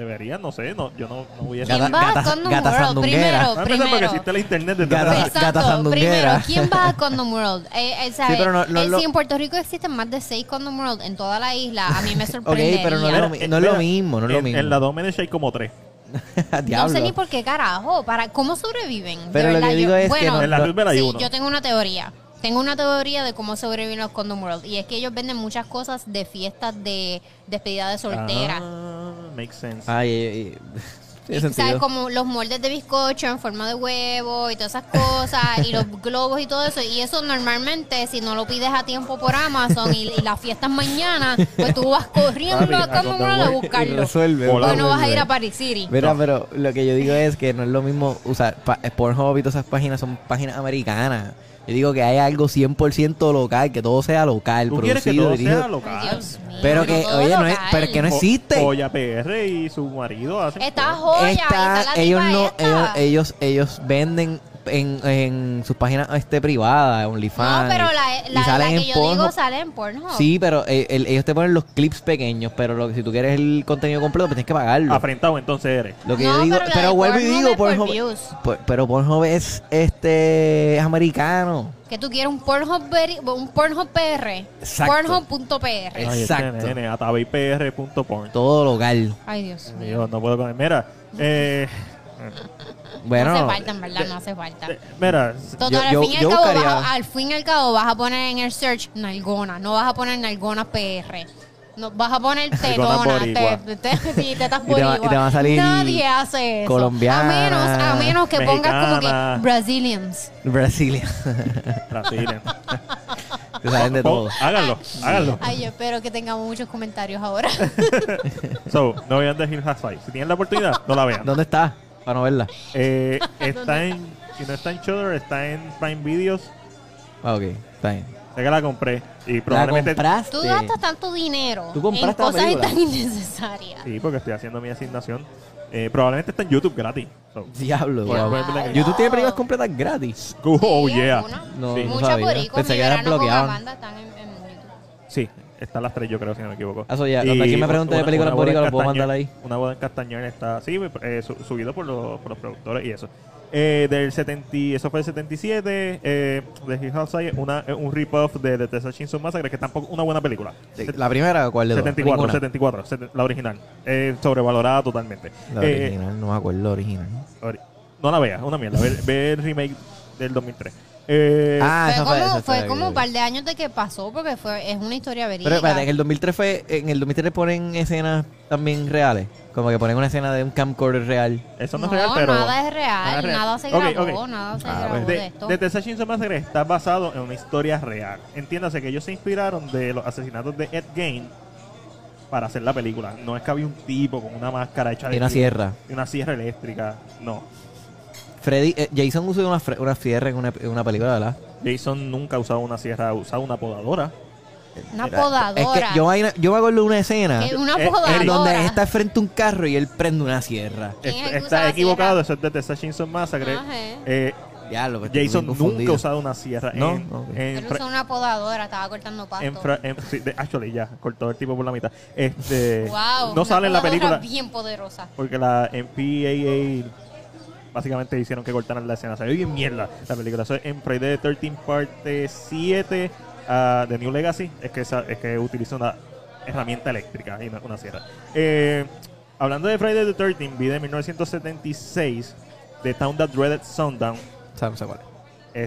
Deberían, no sé. No, yo no, no voy a ¿Quién va gata- a Condom gata World? sandunguera. Primero, Vamos a empezar porque primero. existe la internet desde Gata- hace- gata Exacto. sandunguera. Primero, ¿quién va a Condom World? Eh, eh, ¿sabe? Sí, pero no- no Eh, lo- Si en Puerto Rico existen más de seis Condom World en toda la isla, a mí me *laughs* Ok, sorprendería. pero no es lo, mi- no es lo Mira, mismo, no es lo en, mismo. En la Domenech hay como tres. *laughs* No Diablo. sé ni por qué carajo, para cómo sobreviven. De Pero lo verdad, que yo- digo es que bueno, no- En la no- Roosevelt hay sí, uno. yo tengo una teoría. Tengo una teoría de cómo sobreviven los Condom World. Y es que ellos venden muchas cosas de fiestas de despedida de soltera. Ah, makes sense. Ay, ay, ay. *laughs* Tiene ¿Sabes? Como los moldes de bizcocho en forma de huevo y todas esas cosas, y los *laughs* globos y todo eso. Y eso normalmente, si no lo pides a tiempo por Amazon y, y las fiestas mañana, pues tú vas corriendo Papi, a World a Y buscarlo. resuelve. Hola. Porque no vas a ir a Paris City. Mira, No. pero lo que yo digo es que no es lo mismo usar pa- Pornhub y todas esas páginas son páginas americanas. Yo digo que hay algo 100% local, que todo sea local, ¿Tú quieres que producido, todo dirigido. sea local? Dios mío, Pero que, todo oye, no es, local. pero es que no existe. Joya PR y su marido hacen Está joya, Está- está la ellos tipa no, esta. ellos, ellos, ellos venden en, en sus páginas este privadas, OnlyFans. No, pero la, y la, la salen que en yo digo sale en Pornhub. Sí, pero eh, el- ellos te ponen los clips pequeños, pero lo, que- si tú quieres el contenido completo, pues tienes que pagarlo. Afrentado entonces eres. Lo que No, yo digo, pero vuelvo y digo, por Pornhub, views. por- pero Pornhub es este es americano. Que tú quieres un Pornhub, un Pornhub PR. Exacto. Pornhub.pr. Ay, este Exacto. Todo local. Ay, Dios mío. Yo no puedo con Mira, eh, Bueno, no hace falta, en verdad, no hace falta. mira, Total, yo- al, yo- fin y al, yo cabo, buscaría- vas a- al fin y al cabo vas a poner en el search Nalgona, no vas a poner Nalgona PR. No, vas a poner *laughs* tetona, *laughs* te, te, sí, tetas *laughs* Y te va- y boricua. te va a salir Nadie hace eso. colombiana, A menos, a menos que pongas como que Brazilians. Brasilia. Brasilia. Te saben de todo. Oh, háganlo, háganlo. Ay, yo espero que tengamos muchos comentarios ahora. So, no vean The Hill Has Five. Si tienen la oportunidad, no la vean. ¿Dónde está? Para no verla. Eh, *laughs* está en, si no está en Shudder, está en Prime Videos. Ah, ok, está bien. Sé que la compré y ¿La probablemente. compraste? Tú gastas tanto dinero ¿Tú en compraste la cosas película? tan innecesarias. Sí, porque estoy haciendo mi asignación. Eh, probablemente está en YouTube gratis. So, Diablo, YouTube tiene películas completas gratis. oh, yeah. No, Sí. no Muchas sabía. boricuas, Pensé mi que las verano con bloqueaban. Amanda están en, en YouTube. Sí, están las tres, yo creo, si no me equivoco. Eso ya, Y cuando alguien me pregunte de una- películas boricuas, lo puedo mandar ahí. Una boda en Castañer está, sí, eh, su- subido por los, por los productores y eso. Eh, del 70, y- eso fue el 77, eh, de Hill House una, eh, un rip-off de The Texas Chainsaw Massacre, que tampoco una buena película. ¿La primera cuál de todas? 74, Ninguna. 74, seten- la original. Eh, sobrevalorada totalmente. La Eh, original, no me acuerdo la original. ori- no la veas, una mierda. Ve, ve el remake del 2003. Eh, Ah, fue como, fue como un par de años de que pasó, porque fue es una historia verídica. Pero espérate, en el 2003 fue, en el 2003 ponen escenas también reales. Como que ponen una escena de un camcorder real. eso no, no, es real, pero. nada es real, nada nada, es real. se Ok, grabó, nada se Ah, grabó de, De, esto. Texas Chainsaw Massacre está basado en una historia real. Entiéndase que ellos se inspiraron de los asesinatos de Ed Gein para hacer la película. No es que había un tipo con una máscara hecha de Y una sierra. y una sierra eléctrica. No. Freddy, eh, Jason usó una, una sierra en una, en una película, ¿verdad? Jason nunca ha usado una sierra, ha usado una podadora. una Era- podadora. Es que yo, vaina- yo me acuerdo de una escena Que una Eh, Eric, podadora. donde está frente a un carro y él prende una sierra. ¿Quién es el Está, que equivocado, sierra? eso es de Texas Chainsaw Massacre. Ajá. Eh, Diablo, que estoy Jason nunca ha usado una sierra. No, En, en usó una podadora, estaba cortando pasto. en fra- en- sí, de- actually, ya, cortó el tipo por la mitad. Este, wow, no una sale en la película. bien poderosa. Porque la MPAA básicamente hicieron que cortaran la escena. Salió bien mierda la película. Eso es en Friday the 13 parte 7 ah, de New Legacy. Es que, esa- es que utiliza una herramienta eléctrica y una sierra. Eh, hablando de Friday the 13, vi de 1976 The Town That Dreaded Sundown. Sé cuál es.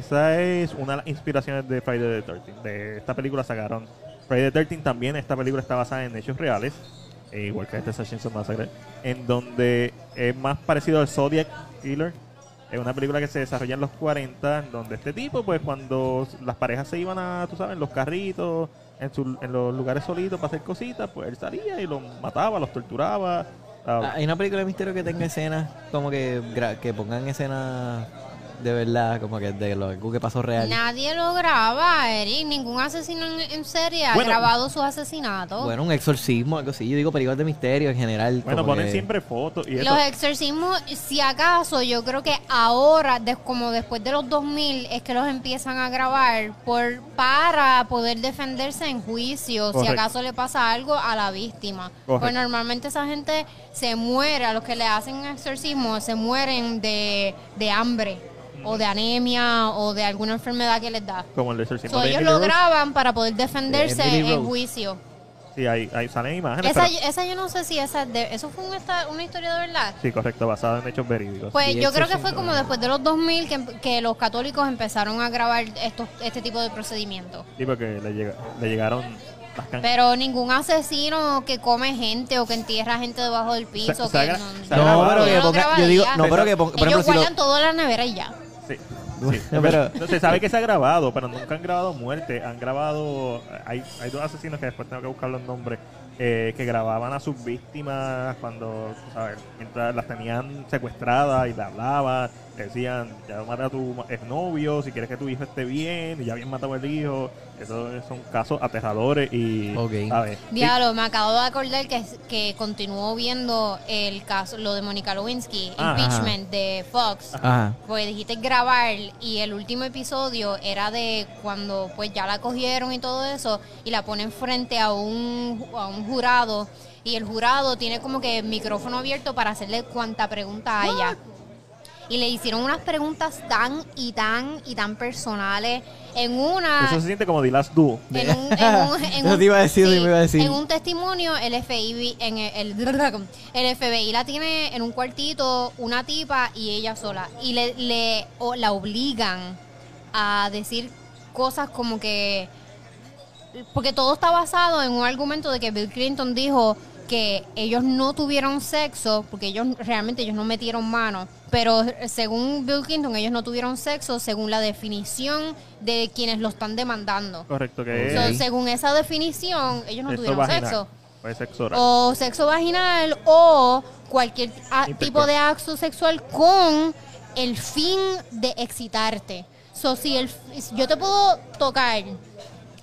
Esa es una de las inspiraciones de Friday the 13. De esta película sacaron Friday the 13 también. Esta película está basada en hechos reales, igual que este Chainsaw Massacre, en donde es más parecido al Zodiac Killer. Es una película que se desarrolla en los 40, en donde este tipo, pues cuando las parejas se iban a, tú sabes, en los carritos, en, su- en los lugares solitos para hacer cositas, pues él salía y los mataba, los torturaba. Ah, Hay una película de misterio que tenga escenas como que, que pongan escenas de verdad, como que de lo que pasó real. Nadie lo graba, Eric. Ningún asesino en, en serie ha Bueno. grabado sus asesinatos. Bueno, un exorcismo, algo así. Yo digo películas de misterio en general. bueno, como ponen que- siempre fotos y eso. Los exorcismos, si acaso, yo creo que ahora, de- como después de los 2000, es que los empiezan a grabar por para poder defenderse en juicio, si acaso le pasa algo a la víctima. Pues normalmente esa gente se muere, a los que le hacen exorcismo, se mueren de, de hambre, o de anemia, o de alguna enfermedad que les da. Como el exorcismo So, de ellos lo Rose. graban para poder defenderse De en juicio. Sí, ahí, ahí salen imágenes. Esa, pero- esa yo no sé si esa es de, eso fue una, esta- una historia de verdad. Sí, correcto, basado en hechos verídicos. Pues yo creo que fue como después de los 2000 que, que los católicos empezaron a grabar estos, este tipo de procedimientos. Sí, porque le, llega- le llegaron Pero ningún asesino que come gente o que entierra gente debajo del piso. Que no, No, pero que Yo no ponga- yo digo, no, pero que ponga- por Ellos ejemplo, si lo, guardan todo en la nevera y ya. *laughs* Sí, sí. pero- se sabe *laughs* que se ha grabado, pero nunca han grabado muerte. Han grabado. Hay, hay dos asesinos que después tengo que buscar los nombres. eh, que grababan a sus víctimas cuando, ¿sabes? Mientras las tenían secuestradas y le hablaban. Decían, ya mata a tu exnovio, si quieres que tu hijo esté bien, y ya habían matado al hijo. Esos son casos aterradores y. Ok. ¿sabes? Diablo, me acabo de acordar que, que continuó viendo el caso, lo de Mónica Lewinsky, impeachment de Fox. Ajá. Porque dijiste grabar y el último episodio era de cuando pues ya la cogieron y todo eso y la ponen frente a un, a un jurado y el jurado tiene como que el micrófono abierto para hacerle cuanta pregunta haya. Y le hicieron unas preguntas tan y tan y tan personales. En una... Eso se siente como The Last Duo. En un, *laughs* en un- en Eso un- te iba a decir, sí, te iba a decir. En un testimonio, el FBI, en el, el, *laughs* el FBI la tiene en un cuartito una tipa y ella sola. Y le, le o la obligan a decir cosas como que. Porque todo está basado en un argumento de que Bill Clinton dijo que ellos no tuvieron sexo, porque ellos realmente ellos no metieron mano, pero según Bill Clinton ellos no tuvieron sexo según la definición de quienes lo están demandando. Correcto, que So, es. según esa definición, ellos no sexo tuvieron vaginal. sexo. Pues sexo oral. O sexo vaginal o cualquier tipo de acto sexual con el fin de excitarte. So, si el, yo te puedo tocar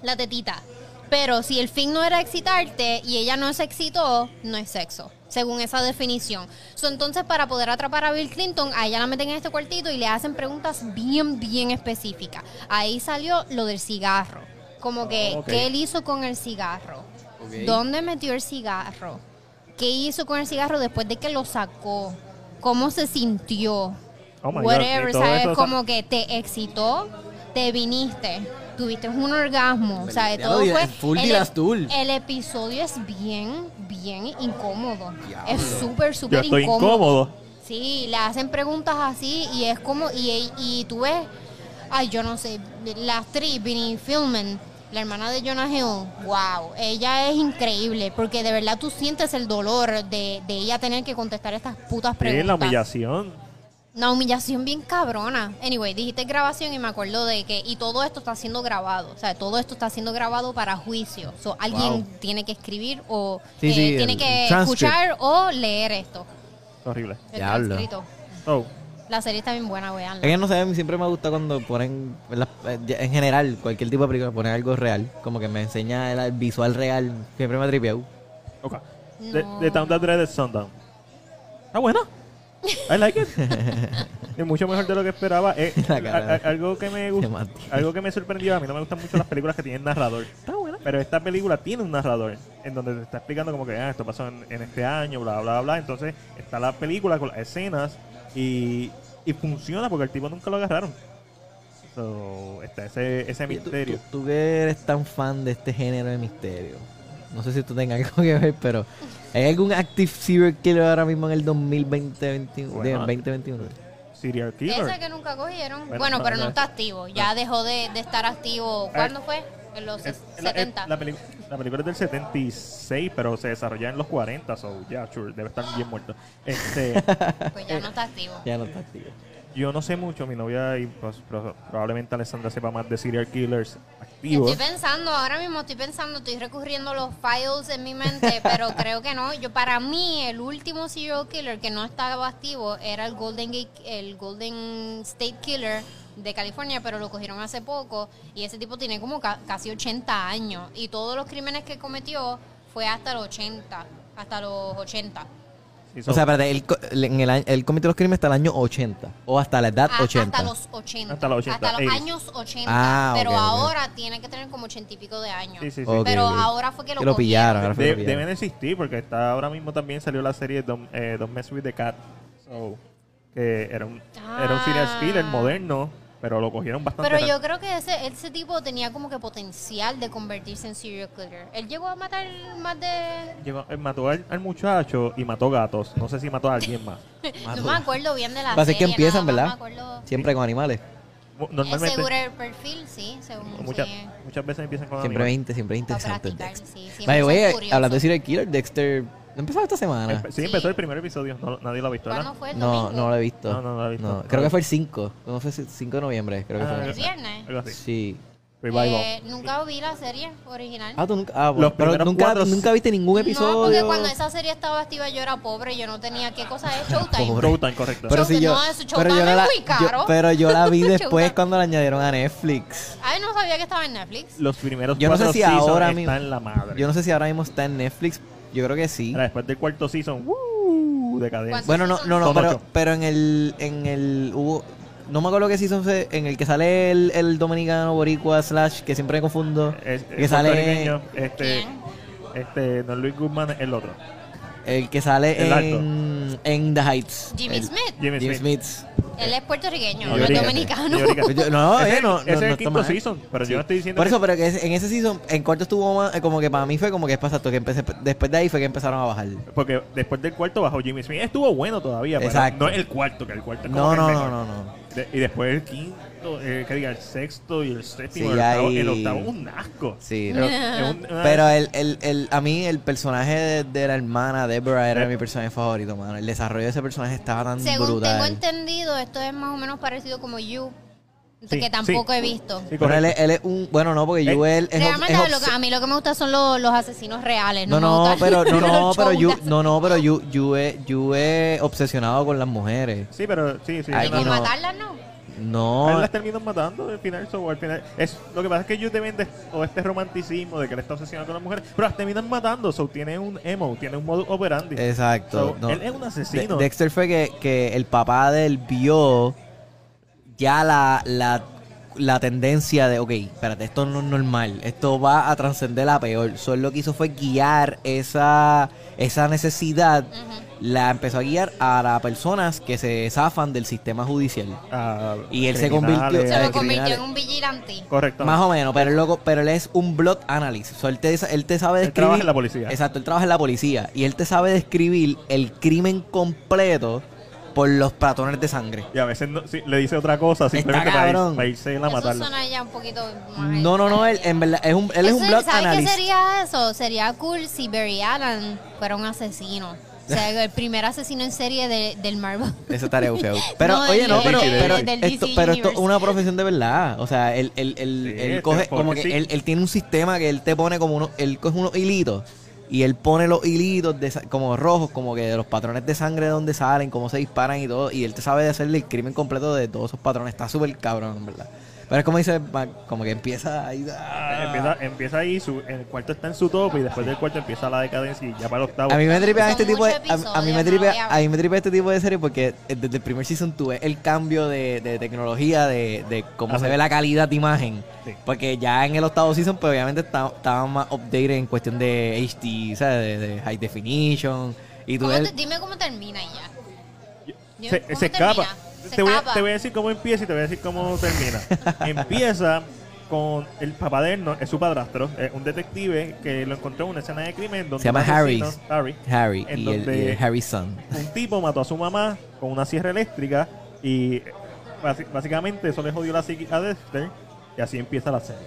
la tetita, pero si el fin no era excitarte y ella no se excitó, no es sexo, según esa definición. So, entonces, para poder atrapar a Bill Clinton, a ella la meten en este cuartito y le hacen preguntas bien, bien específicas. Ahí salió lo del cigarro. Como que, Oh. ¿qué él hizo con el cigarro? ¿Dónde metió el cigarro? ¿Qué hizo con el cigarro después de que lo sacó? ¿Cómo se sintió? Oh my God, Whatever, todo ¿sabes? Como que te excitó, te viniste, tuviste un orgasmo, o sea, Ya todo fue... full el, el episodio es bien, bien incómodo. Diablo. Es súper, súper estoy incómodo. incómodo. Sí, le hacen preguntas así y es como, y, y tú ves, ay, yo no sé, la actriz Vinnie Filman, la hermana de Jonah Hill, wow, ella es increíble porque de verdad tú sientes el dolor de, de ella tener que contestar estas putas Sí, preguntas. la humillación. Una humillación bien cabrona. Anyway, dijiste grabación y me acuerdo de que, y todo esto está siendo grabado, o sea, todo esto está siendo grabado para juicio. So, alguien Wow. tiene que escribir o Sí, eh, sí, tiene que transcript. escuchar o leer esto. Horrible. El Diablo. Oh, La serie está bien buena, wean. Es que no sé, a mí siempre me gusta cuando ponen, en eh, en general, cualquier tipo de película, ponen algo real. Como que me enseña el, visual real. Siempre me ha tripeado. ok. The, No. The Town That Dreaded Sundown. Está buena. I like it. *laughs* es mucho mejor de lo que esperaba. Eh, *laughs* a- a- algo que me Mati. algo que me sorprendió, a mí no me gustan mucho las películas que tienen narrador. Está buena. Pero esta película tiene un narrador en donde te está explicando como que ah, esto pasó en, en este año, bla, bla, bla. Entonces está la película con las escenas y Y funciona porque el tipo nunca lo agarraron. So, está ese, ese tú- misterio. Tú, tú que eres tan fan de este género de misterio. No sé si tú tengas *laughs* algo que ver, pero ¿hay algún active serial killer ahora mismo en el 2020, 21, Bueno, digo, 2021? Serial killer. Ese que nunca cogieron. Bueno, Bueno, pero no, está activo. Ya dejó de, de estar activo. ¿Cuándo fue? En los Es- la, 70. es- la película es del 76, pero se desarrolla en los 40, so ya, sure, debe estar bien muerto. Este, *laughs* Pues ya no está activo. Ya no está activo. Yo no sé mucho, mi novia y pues, pro- probablemente Alessandra sepa más de serial killers Estoy activos. pensando, ahora mismo estoy pensando, estoy recurriendo los files en mi mente, *laughs* pero creo que no. Yo para mí el último serial killer que no estaba activo era el Golden Gate, el Golden State Killer de California, pero lo cogieron hace poco y ese tipo tiene como ca- casi 80 años y todos los crímenes que cometió fue hasta los 80, hasta los 80. O sea, espérate, él, co- en el, año- él cometió los crímenes hasta el año 80. O hasta la edad Ah, 80. Hasta los 80. Hasta los 80, Hasta los 80. años 80. Ah, pero ok, ok. ahora tiene que tener como 80 y pico de años. sí, sí, sí. Ok, Pero ahora fue que lo, Que lo pillaron. De- lo deben existir porque está ahora mismo también salió la serie Don't, eh, Don't Mess with the Cat. So, que era un, era un serial killer Ah. moderno, pero lo cogieron bastante. Pero yo creo que ese, ese tipo tenía como que potencial de convertirse en serial killer. Él llegó a matar más de... Llegó- eh, mató al, al muchacho y mató gatos. No sé si mató a alguien más. *laughs* No me acuerdo bien de la Va a ser que serie, empiezan, ¿verdad? Me acuerdo... Siempre con animales. Es Normalmente, seguro el perfil, sí, según... muchas, sí. muchas veces empiezan con Siempre animales. 20, siempre Para interesante. practicar, Dexter. sí. siempre hablando de serial killer, Dexter. ¿No empezó esta semana? Empe- sí, Sí. empezó el primer episodio. No, nadie lo ha visto, ¿verdad? ¿Cuándo fue el No, domingo? no lo he visto. No, no lo he visto. No, creo que fue el 5. ¿Cómo fue? 5 de noviembre, creo que Ah, fue. ¿El viernes? Algo así. Sí. Revival. Eh, nunca vi la serie original. Ah, tú nunca. Ah, bueno, Los pero primeros nunca, cuatro- nunca viste ningún No, episodio. porque cuando esa serie estaba activa yo era pobre, yo no tenía qué cosa es *laughs* Showtime. Showtime, correcto. Pero si Showtime, yo, no, eso pero yo Showtime no es la, muy caro. yo- pero yo la vi *laughs* después Showtime. cuando la añadieron a Netflix. Ay, no sabía que estaba en Netflix. Los primeros Yo no sé si ahora están mismo- en la madre. Yo no sé si ahora mismo está en Netflix. Yo creo que sí. Después del cuarto season, ¡uh! decadencia. ¿Cuántos? Bueno, no, no, no, pero, pero en el, en el, hubo, no me acuerdo qué season fue, en el que sale el, el dominicano boricua slash, que siempre me confundo, Es- que es sale, este, este, no Luis Guzmán, el otro. el que sale El alto. En, en The Heights. Jimmy El- Smith. Jimmy, Jimmy Smith. Smith. Él es puertorriqueño, no es dominicano. Yo- no, Ese eh, es- no, ese no, es no el quinto season, pero Sí. yo no estoy diciendo Por que- eso, pero que es- en ese season, en cuarto estuvo más, eh, como que para mí fue como que es exacto, que empecé, después de ahí fue que empezaron a bajar. Porque después del cuarto bajó Jimmy Smith. Estuvo bueno todavía, pero Exacto. no es el cuarto, que el cuarto es como No, que el no, no, no, no. De- y después el quinto, eh, que diga, el sexto y el séptimo. Sí, el, octavo, ahí- el octavo es un asco. Sí, Pero, es un- una- *laughs* Pero el, el, el, a mí el personaje de, de la hermana Deborah era Eh. mi personaje favorito, mano. El desarrollo de ese personaje estaba tan Según brutal. tengo entendido, esto es más o menos parecido como You, Sí, que tampoco sí. he visto. Sí, Pero él, él es un... Bueno, no, porque yo Eh, es, Realmente es lo que- a mí lo que me gusta son los, los asesinos reales. No, No, pero *laughs* no, no, pero yo, no, no, pero yo, yo, es, yo es obsesionado con las mujeres. Sí, pero sí, sí. Aquí ¿Con no. no. matarlas no? A él No, las terminan matando al final, so, al final es lo que pasa es que ellos te venden o este romanticismo de que él está obsesionado con las mujeres, pero las terminan matando, so tiene un emo, tiene un modus operandi. exacto. So, no. Él es un asesino. De- Dexter fue que, que el papá de él vio ya la, la, la tendencia de, ok, espérate, esto no es normal, esto va a trascender la peor. Solo lo que hizo fue guiar esa, esa necesidad, Ujú. La empezó a guiar a las personas que se zafan del sistema judicial. a Y él se convirtió- Se lo convirtió en un vigilante. Correcto. Más o menos, pero él, loco, pero él es un blood analyst. So, él, te, él te sabe Él describir. trabaja en la policía. Exacto, él trabaja en la policía. Y él te sabe describir el crimen completo por los patrones de sangre. Y a veces no- sí, le dice otra cosa simplemente Está para, ir- para irse a Eso matarlo. suena ya un poquito más... No, no, no, él en verdad es un, él es un Eso- blood ¿Sabes qué sería eso? Sería cool si Barry Allen fuera un asesino. O sea, el primer asesino en serie de- del Marvel. Eso estaría *laughs* feo. Pero, No, oye, no, pero, esto, DC pero esto es una profesión de verdad. O sea, él, él, él, Sí, él coge, como que sí. él, él tiene un sistema que él te pone como unos, él coge unos hilitos y él pone los hilitos de, como rojos, como que de los patrones de sangre de donde salen, cómo se disparan y todo. Y él te sabe de hacerle el crimen completo de todos esos patrones. Está súper cabrón, en verdad. Pero es como dice, como que empieza ahí. ah. Empieza, empieza ahí, su, el cuarto está en su tope y después del cuarto empieza la decadencia y ya para el octavo. A mí me tripea este tipo de a, a mí me tripea, a mí me tripea este tipo de serie porque eh, desde el primer season tuve el cambio de, de tecnología de, de cómo se ve la calidad de imagen. Sí. Porque ya en el octavo season pues obviamente está- estaba más updated en cuestión de HD, ¿sabes? De, de high definition y tú ¿Cómo ves- te- dime cómo termina ya. Dime se, cómo se escapa. termina. Se te, voy a, escapa. te voy a decir cómo empieza y te voy a decir cómo termina. *laughs* empieza con el papá de él, no, es su padrastro, es un detective que lo encontró en una escena de crimen donde Se llama. Harry. Harry En y el, y el. Un tipo mató a su mamá con una sierra eléctrica y básicamente eso le jodió la psiqui a Dexter y así empieza la serie.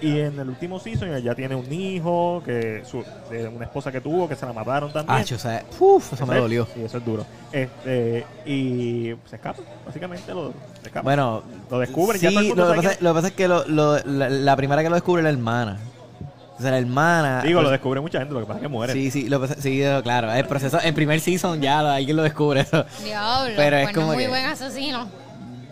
Y en el último season ya tiene un hijo, que su, de una esposa que tuvo, que se la mataron también. Ah, o sea, uf, eso me dolió. Sí, eso es duro. Este, y se escapa, básicamente lo, se escapa. Bueno, Lo descubren, sí, ya todo el mundo lo, que pasa, que- lo que pasa es que lo- lo- la, la primera que lo descubre es la hermana. O sea, la hermana. Digo, pues, lo descubre mucha gente, lo que pasa es que muere. Sí, sí, lo sí, claro. El proceso, en primer season ya alguien lo descubre. Eso. Diablo, Pero es pues no como muy que- buen asesino.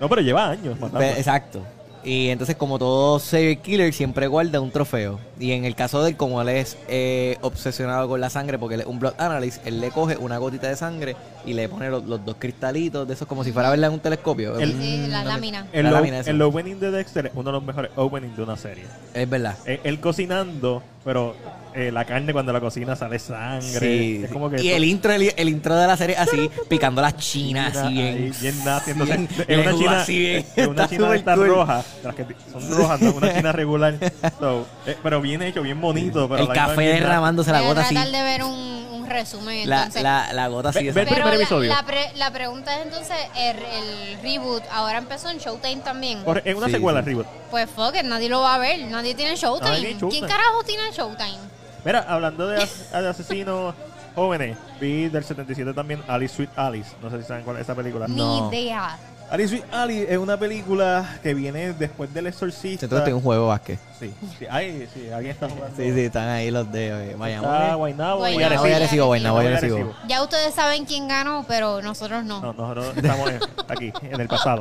No, pero lleva años matando. Exacto. Y entonces, como todo serial killer, siempre guarda un trofeo. Y en el caso de él, como él es eh, obsesionado con la sangre, porque él es un blood analyst, él le coge una gotita de sangre y le pone los, los dos cristalitos de esos, como si fuera a verla en un telescopio. El- Sí, la lámina. el, la lámina el opening de Dexter es uno de los mejores openings de una serie. Es verdad. Eh, Él cocinando, pero eh, la carne cuando la cocina sale sangre. Sí, es sí. como que y el intro, el, el intro de la serie así, picando las chinas, así bien. ahí, bien nasty. *laughs* Entonces, bien es una china, así bien. es una china de estas cool. rojas, las que son rojas, no una china regular. *laughs* So, eh, pero bien hecho, bien bonito. Pero el la café derramándose la Voy a gota así. tratar de ver un, un resumen La, entonces. la, la gota así. Ve- esa- ve el Pero primer la, episodio. la pre- la pregunta es entonces, el, el reboot ahora empezó en Showtime también. Es una Sí, secuela, sí. reboot. Pues fuck it, nadie lo va a ver, nadie tiene Showtime. Nadie tiene Showtime. ¿Quién carajo tiene Showtime? Mira, hablando de, *laughs* as- de asesinos jóvenes, vi del 77 también Alice Sweet Alice. No sé si saben cuál es esa película. No. Ni idea. Alice Sweet Alice es una película que viene después del Exorcista. Entonces tengo un juego de básquet. Sí, sí, ay, sí, alguien está jugando. Sí, sí, están ahí los de eh, Miami. Está Guaynabo y Guaynabo Arecibo. Y Arecibo. Ya ustedes saben quién ganó, pero nosotros no. No, nosotros estamos en- aquí, en el pasado.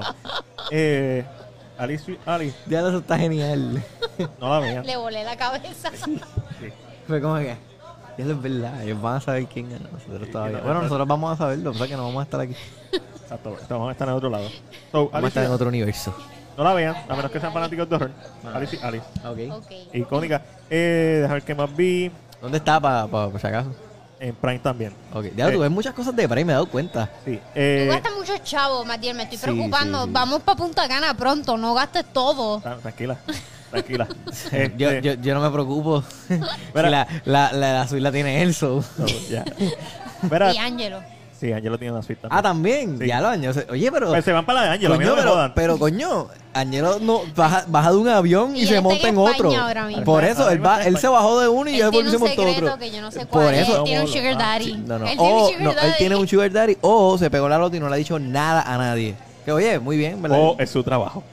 Eh, Alice Sweet Alice, Ya eso está genial. no la vean. Le volé la cabeza. Sí. Fue como que. Es verdad, ellos van a saber quién ganó. Nosotros Sí, todavía. sí, Bueno, no, nosotros vamos a saberlo, o sea que no vamos a estar aquí. Exacto, vamos a estar en otro lado. So, Vamos a Alice estar en otro universo. No la vean, a menos que sean fanáticos de horror. Alice Sweet Alice. Ok. ok. Icónica. Eh, dejar ver qué más vi. ¿Dónde está para pa, por si acaso? En Prime también. Ok. Ya Eh. tú ves muchas cosas de Prime, me he dado cuenta. Sí. Tú Eh, gastas muchos chavos, Matiel, me estoy Sí, preocupando. sí, sí. Vamos para Punta Cana pronto, no gastes todo. tra- tranquila, *laughs* tranquila. *laughs* Yo, Este, yo, yo no me preocupo. *laughs* Mira. la, la, la, la suite la tiene él, so. no, ya. Mira, Y Ángelo. sí, Angelo tiene una suite también. Ah, también. Sí. Ya lo años. Oye, pero. Pues se van para la de mí Coño, no me pero, jodan. pero coño, Angelo no, baja, baja de un avión y, se monta en otro. España ahora mismo. Por eso, él, va, él se bajó de uno y Él ya después tiene se un montó secreto otro. que yo no sé Por cuál eso. Él tiene un Ah, sugar daddy. Sí, no, no. Él tiene O, un sugar no, daddy. él tiene un sugar daddy o se pegó la loto y no le ha dicho nada a nadie. Que oye, muy bien, ¿verdad? O es su trabajo.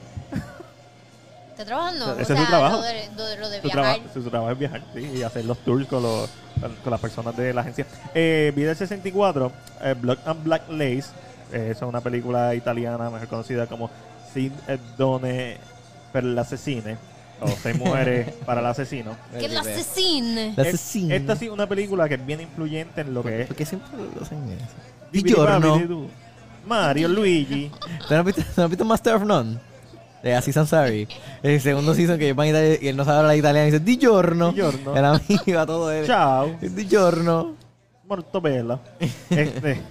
¿Está trabajando? Ese o es su trabajo. Lo de, lo de- lo de Su, viajar. traba- su, su trabajo es viajar, sí, y hacer los tours con, los, con, las personas de la agencia. Eh, vi del 64, eh, Blood and Black Lace. Eh, es una película italiana, mejor conocida como Sin Donne per l'assassine. O Seis *laughs* mujeres para el asesino. Que el asesino. La Es- asesina. Esta sí es una película que es bien influyente en lo que es. ¿Por qué siempre lo hacen eso? Bibidi Mario, Luigi. ¿Te *laughs* no has visto, ¿te no has visto Master of None? De Aziz Ansari. El segundo season que van a Italia y él no sabe hablar italiano y dice Di giorno. Di giorno. El amigo a todo él. Ciao. Di giorno. Molto bella. Este,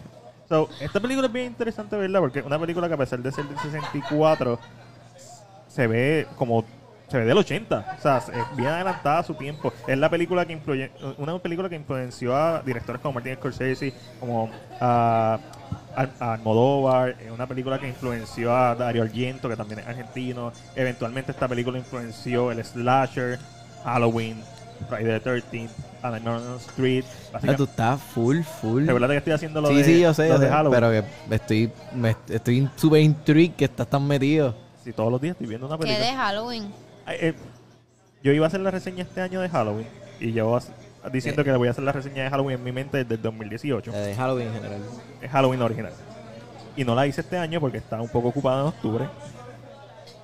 so, esta película es bien interesante verla porque es una película que a pesar de ser del 64 se ve como se ve del 80, o sea, es bien adelantada a su tiempo. Es la película que influye, una película que influenció a directores como Martin Scorsese, como a, a- a Almodóvar, es una película que influenció a Dario Argento, que también es argentino. Eventualmente esta película influenció el slasher, Halloween, Friday the 13th, A Nightmare on Elm Street. Ah, tú estás full, full. Recuerda que estoy haciendo lo Sí, de, sí, yo sé, yo sé, pero que estoy, me, estoy súper intrigued que estás tan metido. Sí, todos los días estoy viendo una película. de Halloween. Ay, eh, yo iba a hacer la reseña este año de Halloween y llevo diciendo Eh. que le voy a hacer la reseña de Halloween en mi mente desde el 2018. La de Halloween en general. Es Halloween original. Y no la hice este año porque estaba un poco ocupado en octubre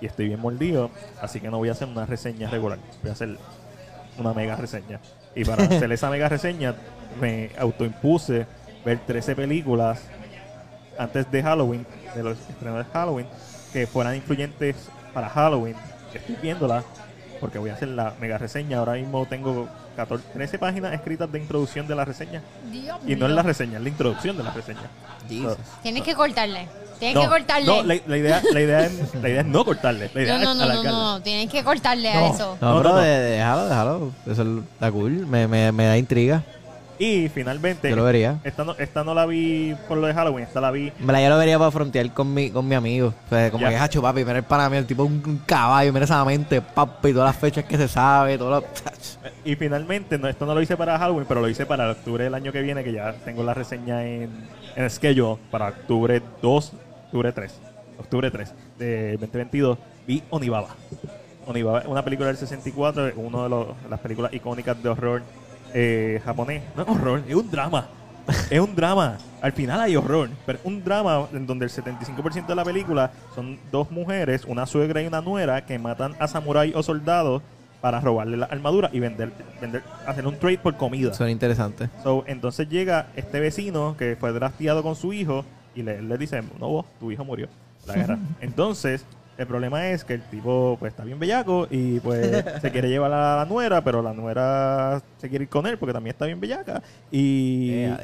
y estoy bien mordido, así que no voy a hacer una reseña regular. Voy a hacer una mega reseña. Y para *laughs* hacer esa mega reseña me autoimpuse ver 13 películas antes de Halloween, de los estrenos de Halloween, que fueran influyentes para Halloween. Estoy viéndolas porque voy a hacer la mega reseña. Ahora mismo tengo 14, 13 páginas escritas de introducción de la reseña. Dios Y no es la reseña, es la introducción de la reseña. Tienes que cortarle. Tienes No, que cortarle. No, la, la idea, la, idea es, la idea es no cortarle. La idea no, no, es no, no, tienes que cortarle a eso. No, No, pero no, no. de- déjalo, déjalo. Eso es- está cool. Me, me, me da intriga. Y finalmente, Yo lo vería. esta no, esta no la vi por lo de Halloween, esta la vi. Me la yo lo vería para frontear con mi, con mi amigo. O sea, como Ya. que hacho, papi, mira el pana mío, el tipo un, un caballo, mira esa mente, papi, todas las fechas que se sabe, todo lo... *laughs* Y finalmente, no, esto no lo hice para Halloween, pero lo hice para octubre del año que viene, que ya tengo la reseña en, en schedule para octubre 2, octubre 3, octubre 3 de 2022. Vi Onibaba. Onibaba es una película del 64, una de los- las películas icónicas de horror eh, japonés. No es horror, es un drama. es un drama. Al final hay horror, pero un drama en donde el 75% de la película son dos mujeres, una suegra y una nuera, que matan a samurái o soldados para robarle la armadura y vender, vender hacer un trade por comida. Suena interesante. So, entonces llega este vecino que fue drafteado con su hijo y le, le dice, no vos, tu hijo murió la guerra. *laughs* entonces, el problema es que el tipo pues está bien bellaco y pues *laughs* se quiere llevar a la nuera, pero la nuera se quiere ir con él porque también está bien bellaca. Y, Eh,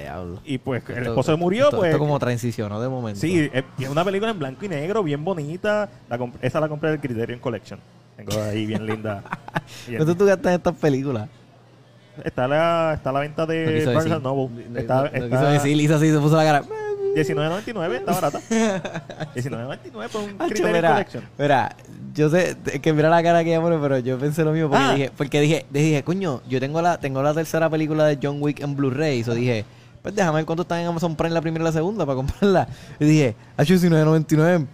y pues el Esto- esposo murió, esto- pues... Esto como transicionó de momento. Sí, es, es una película en blanco y negro, bien bonita. La esa la compré del Criterion Collection. Tengo ahí bien linda. *laughs* ¿Cuánto tú gastas en estas películas? Está la, está la venta de Barnes. Noble. No- Está, no- no está quiso decir, Lisa sí se puso la cara. 19.99, está barata. *laughs* 19.99 por un Hacho, Criterion mira, Collection. mira, yo sé que mira la cara que ella pone, pero yo pensé lo mismo porque Ah. dije, porque dije, dije, coño, yo tengo la, tengo la tercera película de John Wick en Blu-ray, so dije, pues déjame ver cuánto están en Amazon Prime la primera y la segunda para comprarla. Y dije, Hacho 19.99,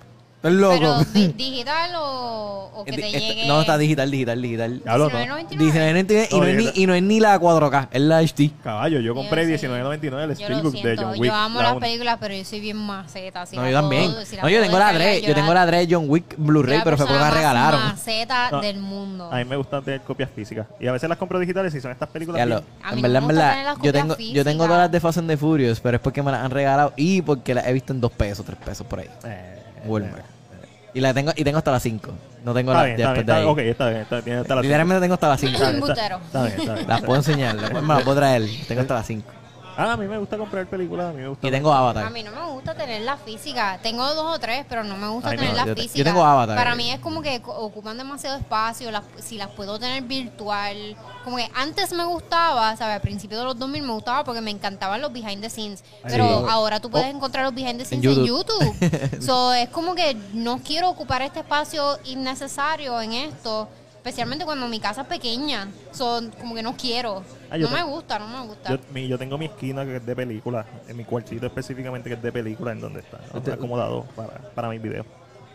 loco. Pero *laughs* di- digital o, o que te Este- llegue. No, está digital, digital, digital. Diablo, no. 19.99. 19.99 y, No, es ni, y no es ni la 4K, es la HD. Caballo, yo compré Yo sé. 19.99 el Yo lo Steelbook de siento, John Wick. yo amo la las películas, pero yo soy bien maceta. Si No, la yo también. si No, yo puedo tengo la descargar, 3, yo tengo la 3 John Wick Blu-ray, pero fue porque la regalaron. maceta No. del mundo. A mí me gusta tener copias físicas. Y a veces las compro digitales y son estas películas. Ya lo- bien- A mí en no verdad, me en gusta verdad, tener las yo copias tengo, yo tengo físicas. todas las de Fast and the Furious, pero es porque me las han regalado y porque las he visto en 2 pesos, 3 pesos por ahí. Eh, Walmart. Y la tengo, y tengo hasta las 5. No tengo Está las bien, está bien. después de Está, ahí. ok, está bien. Está, hasta las Literalmente tengo hasta las 5. Está bien, está- Embustero. Está bien, está bien. las puedo enseñar, las puedo- me las puedo traer. Tengo hasta las 5. Ah, a mí me gusta comprar películas. A mí me gusta. Y tengo A Avatar. mí no me gusta tener la física. Tengo dos o tres, pero no me gusta Ay, no, tener la yo te- yo física. tengo Avatar. Para mí es como que co- ocupan demasiado espacio. las- si las puedo tener virtual. Como que antes me gustaba, ¿sabes? Al principio de los 2000 me gustaba porque me encantaban los behind the scenes. Ay, Pero sí. ahora tú puedes Oh. encontrar los behind the En scenes en YouTube. YouTube. *laughs* so, es como que no quiero ocupar este espacio innecesario en esto. Especialmente cuando mi casa es pequeña. Son como que no quiero. Ah, no me gusta, no me gusta. Yo, mi- yo tengo mi esquina que es de película, en mi cuartito específicamente que es de película, en donde está Este- acomodado para, para mis videos.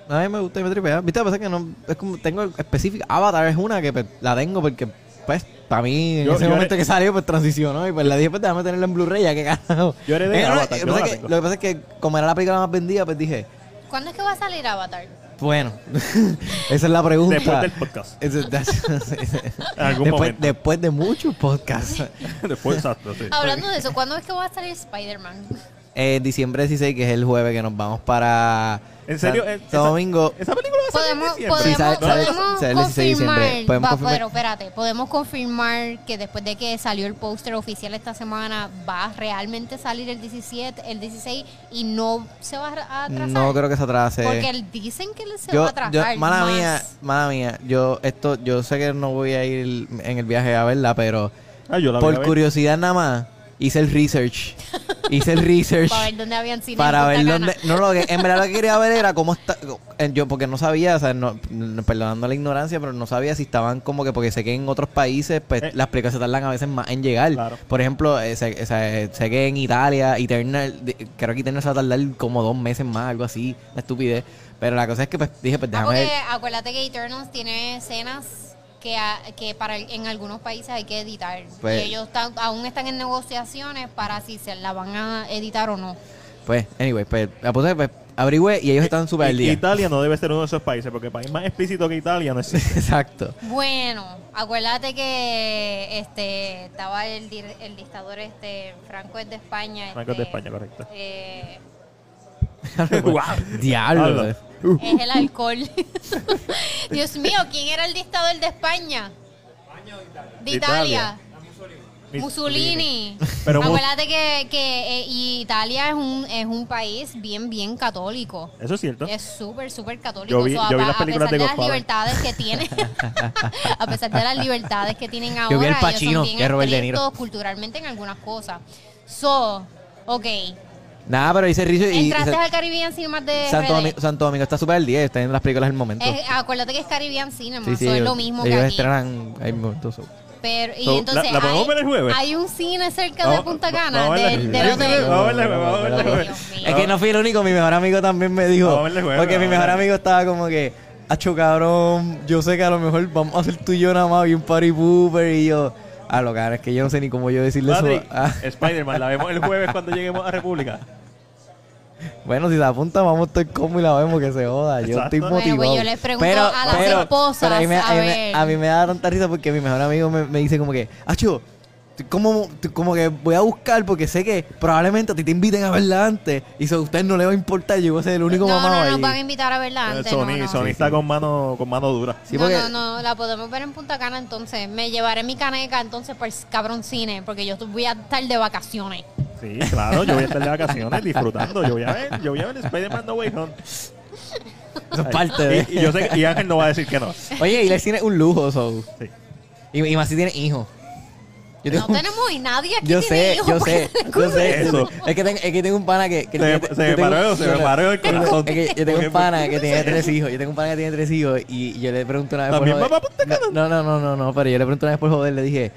A mí me gusta y me tripea. Viste, lo que pasa que no. Es como. Tengo específica. Avatar es una que pues, la tengo porque. Pues, para mí, en Yo- ese yo momento que salió, pues transicionó. Y pues le dije, pues déjame tenerla en Blu-ray, ya que carajo. Yo *laughs* heredé Eh, no, Avatar, lo, que yo pasa la es que, tengo. lo que pasa es que, como era la película más vendida, pues dije, ¿Cuándo es que va a salir Avatar? Bueno, *laughs* esa es la pregunta. Después del podcast. *laughs* Algún después, momento. después de muchos podcasts. *laughs* Después, exacto, sí. Hablando de eso, ¿cuándo es que va a salir Spider-Man? Eh, diciembre 16, que es el jueves que nos vamos para ¿En serio? San, esa- Domingo. Esa película va a salir en Podemos, diciembre. podemos, Sí, sale- sale- podemos sale el 16 de diciembre. confirmar, Podemos va, confirmar. pero espérate, podemos confirmar que después de que salió el póster oficial esta semana, va a realmente salir el 17, el 16 y no se va a atrasar. No creo que se atrase. Porque el- dicen que se yo, va a atrasar. yo, mala más. mía, mala mía, yo esto, yo sé que no voy a ir en el viaje a verla, pero Ah, yo la por curiosidad nada más hice el research, hice el research *laughs* Para ver dónde habían cine para en ver dónde, no lo que en verdad lo que quería ver era cómo está, yo porque no sabía, o sea, no, perdonando la ignorancia, pero no sabía si estaban como que porque sé que en otros países pues Eh. las películas se tardan a veces más en llegar. Claro. Por ejemplo, eh, sé, sé que en Italia Eternal, creo que Eternal se va a tardar como dos meses más, algo así, una estupidez. Pero la cosa es que pues dije, pues Ah, déjame porque ver. acuérdate que Eternals tiene escenas que, a- que para el- en algunos países hay que editar. Pues- y ellos están- aún están en negociaciones para si se la van a editar o no. Pues, anyway, pues puse, pues averigüé y ellos están súper al día. Italia no debe ser uno de esos países, porque país más explícito que Italia no existe. *laughs* Exacto. Bueno, acuérdate que este estaba el, el dictador este Franco es de España. Franco es de este, España, correcto. eh, *laughs* Diablo. Eh. Es el alcohol. *laughs* Dios mío, ¿quién era el dictador de España? De Italia. Mussolini. Pero Acuérdate que, que eh, Italia es un, es un país bien, bien católico. Eso es cierto. Es súper, súper católico. Yo vi- So, a, yo vi a las películas pesar de de las libertades que tienen, *laughs* a pesar de las libertades que tienen ahora, Yo vi al ellos son bien que es Robert De Niro. culturalmente en algunas cosas. So, ok. Nada, pero dice Rizo y. Entraste y- al Caribbean Cinema de Santo. Domingo, Santo Domingo está súper al día, está en las películas del momento. Es- acuérdate que es Caribbean Cinema, sí, sí, so es ellos- lo mismo que ellos aquí. estrenan ahí momentos. so. Pero, y So, entonces ¿la- la podemos hay, ver el jueves? hay un cine cerca de Punta Cana, vamos a verla- del, del Ay, hotel. Vamos a verla, vamos a verla, Dios jueves. mío. Es que no fui el único, mi mejor amigo también me dijo. Vamos a jueves, porque mi mejor amigo estaba como que, acho cabrón, yo sé que a lo mejor vamos a hacer tú y yo nada más bien party pooper y yo. A lo cara, es que yo no sé ni cómo yo decirle Patrick, eso. *laughs* Ah, Spider-Man, la vemos el jueves cuando lleguemos a República. bueno, si se apunta, vamos a estar como y la vemos que se joda. Yo Exacto. estoy Bueno, motivado. pues yo les pregunto a las esposas, pero a, mí me, a a mí me- a mí me da tanta risa porque mi mejor amigo me, me dice como que, acho, como, como que voy a buscar porque sé que probablemente a ti te inviten a verla antes y eso a usted no le va a importar, yo voy a ser el único no, mamado no, ahí. nos van a invitar a verla antes. Sony, no, no. Sony está con mano, con mano dura. Sí, no, porque- no, no, la podemos ver en Punta Cana entonces. Me llevaré mi caneca entonces por cabrón cine, porque yo voy a estar de vacaciones. Sí, claro, yo voy a estar de vacaciones disfrutando. Yo voy a ver, yo voy a ver Spider-Man No Way Home. Eso es parte de... Y, y yo sé que y Ángel no va a decir que no. Oye, y el cine es un lujo, so. Sí. Y, y más si tiene hijos. Yo No tengo- tenemos y nadie aquí Yo tiene sé, hijos yo sé, yo sé. Eso. Es que, tengo, es que tengo un pana que... que Se me- tiene- se me yo tengo- paró, se me paró el corazón. Es que yo tengo un pana que tiene tres hijos. Yo tengo un pana que tiene tres hijos y yo le pregunto una vez ¿También por Cana? No, no, no, no, no, pero yo le pregunto una vez por joder, le dije...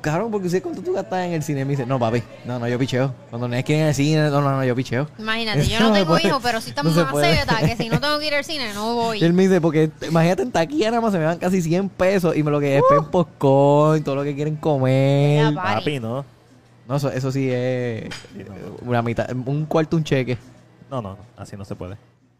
Cabrón, porque usted cuánto tú gastas en el cine. Y me dice, no, papi, no, no, yo picheo. Cuando no es que ir al cine, no, no, no, yo picheo. Imagínate, yo *laughs* no No tengo puede. hijos, pero sí estamos No más zeta, que si no tengo que ir al cine, no voy. *laughs* Y él me dice, porque imagínate en taquilla nada más se me van casi 100 pesos y me lo que es uh. popcorn, todo lo que quieren comer. Papi, no. No, eso, eso sí es una mitad, un cuarto un cheque. No, no, no, así no se puede.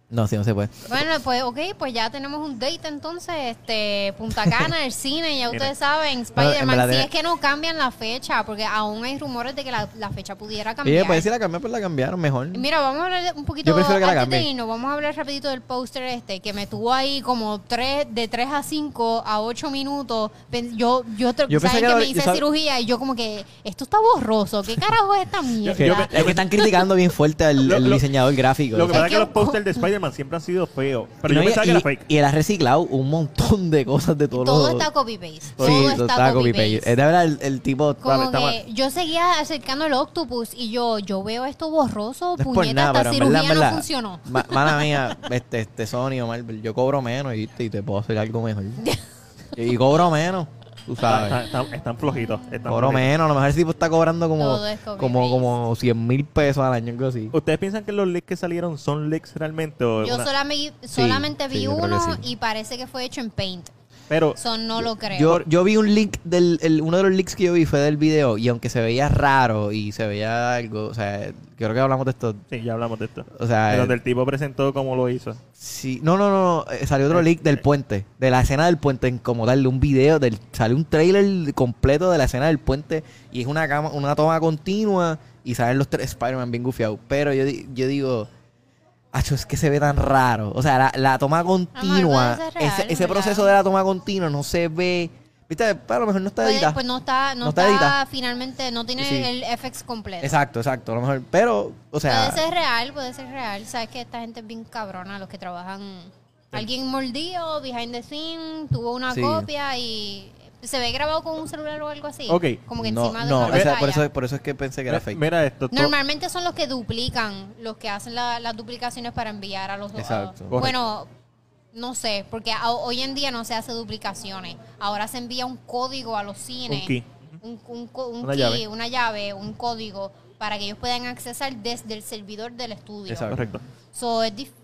No, sí, no se puede. Bueno, pues ok, pues ya tenemos un date entonces, este, Punta *laughs* Cana, el cine, ya ustedes saben, Spider-Man, si es que no cambian la fecha, porque aún hay rumores de que la, la fecha pudiera Y cambiar. pues si la cambiaron, pues la cambiaron mejor. Mira, vamos a hablar un poquito Yo prefiero que la antes de irnos, vamos a hablar rapidito del póster este, que me tuvo ahí como tres, de 3 a 5 a 8 minutos. Yo, yo, te- Yo ¿saben que me hice sab- cirugía y yo como que, esto está borroso, ¿qué carajo es esta *laughs* mierda? Yo es que están criticando bien fuerte al, lo- diseñador gráfico. Lo que pasa es que los posters de Spider-Man siempre han sido feos. Pero Y yo y- pensaba que y, era fake. y él ha reciclado un montón de cosas de todos Todo los... está copy-paste. Sí, Todo está copy-paste. copy-paste. Es de verdad el, el tipo... Como está mal. que yo seguía acercando el octopus y yo, yo veo esto borroso, No es por puñeta, nada, esta verdad, cirugía verdad, no funcionó. ma- *laughs* mala mía, este, este Sony o Marvel, yo cobro menos y, y te puedo hacer algo mejor. *laughs* y cobro menos, tú sabes. Están, están- están flojitos. Están Cobro flojitos. menos, a lo mejor ese tipo está cobrando como, Todo es copy como, como 100 mil pesos al año, algo así. ¿Ustedes piensan que los leaks que salieron son leaks realmente? O Yo una- solamente, solamente sí, vi yo creo que uno sí. y parece que fue hecho en Paint. Pero Eso no lo creo. Yo, yo vi un link del, el- uno de los links que yo vi fue del video y aunque se veía raro y se veía algo, o sea, creo que hablamos de esto, sí, ya hablamos de esto. o sea, De donde el tipo presentó cómo lo hizo. Sí, no, no, no, no, eh, salió otro leak del puente, de la escena del puente, en como darle un video, del, salió un trailer completo de la escena del puente y es una cama, una toma continua y salen los tres Spider-Man bien gufiados. Pero yo, di- yo digo, acho, es que se ve tan raro. O sea, la, la toma continua, real, ese, proceso de la toma continua no se ve, viste, pero a lo mejor no está Pues, editado. pues no está, no, No está está, finalmente, no tiene Sí. el FX completo. Exacto, exacto, a lo mejor, pero, o sea, puede ser real, puede ser real. Sabes que esta gente es bien cabrona, los que trabajan. Alguien mordió, behind the scene, tuvo una Sí. copia y se ve grabado con un celular o algo así. Ok. Como que no, encima de no, una o sea, pantalla. por, eso, por eso es que pensé que era fake. mira esto. to- Normalmente son los que duplican, los que hacen la- las duplicaciones para enviar a los a- Exacto. bueno, no sé, porque a- hoy en día no se hace duplicaciones. Ahora se envía un código a los cines. Un key. Un, un co- un Una key, llave. una llave, un código para que ellos puedan accesar desde el servidor del estudio. Exacto. Correcto. So, es difícil.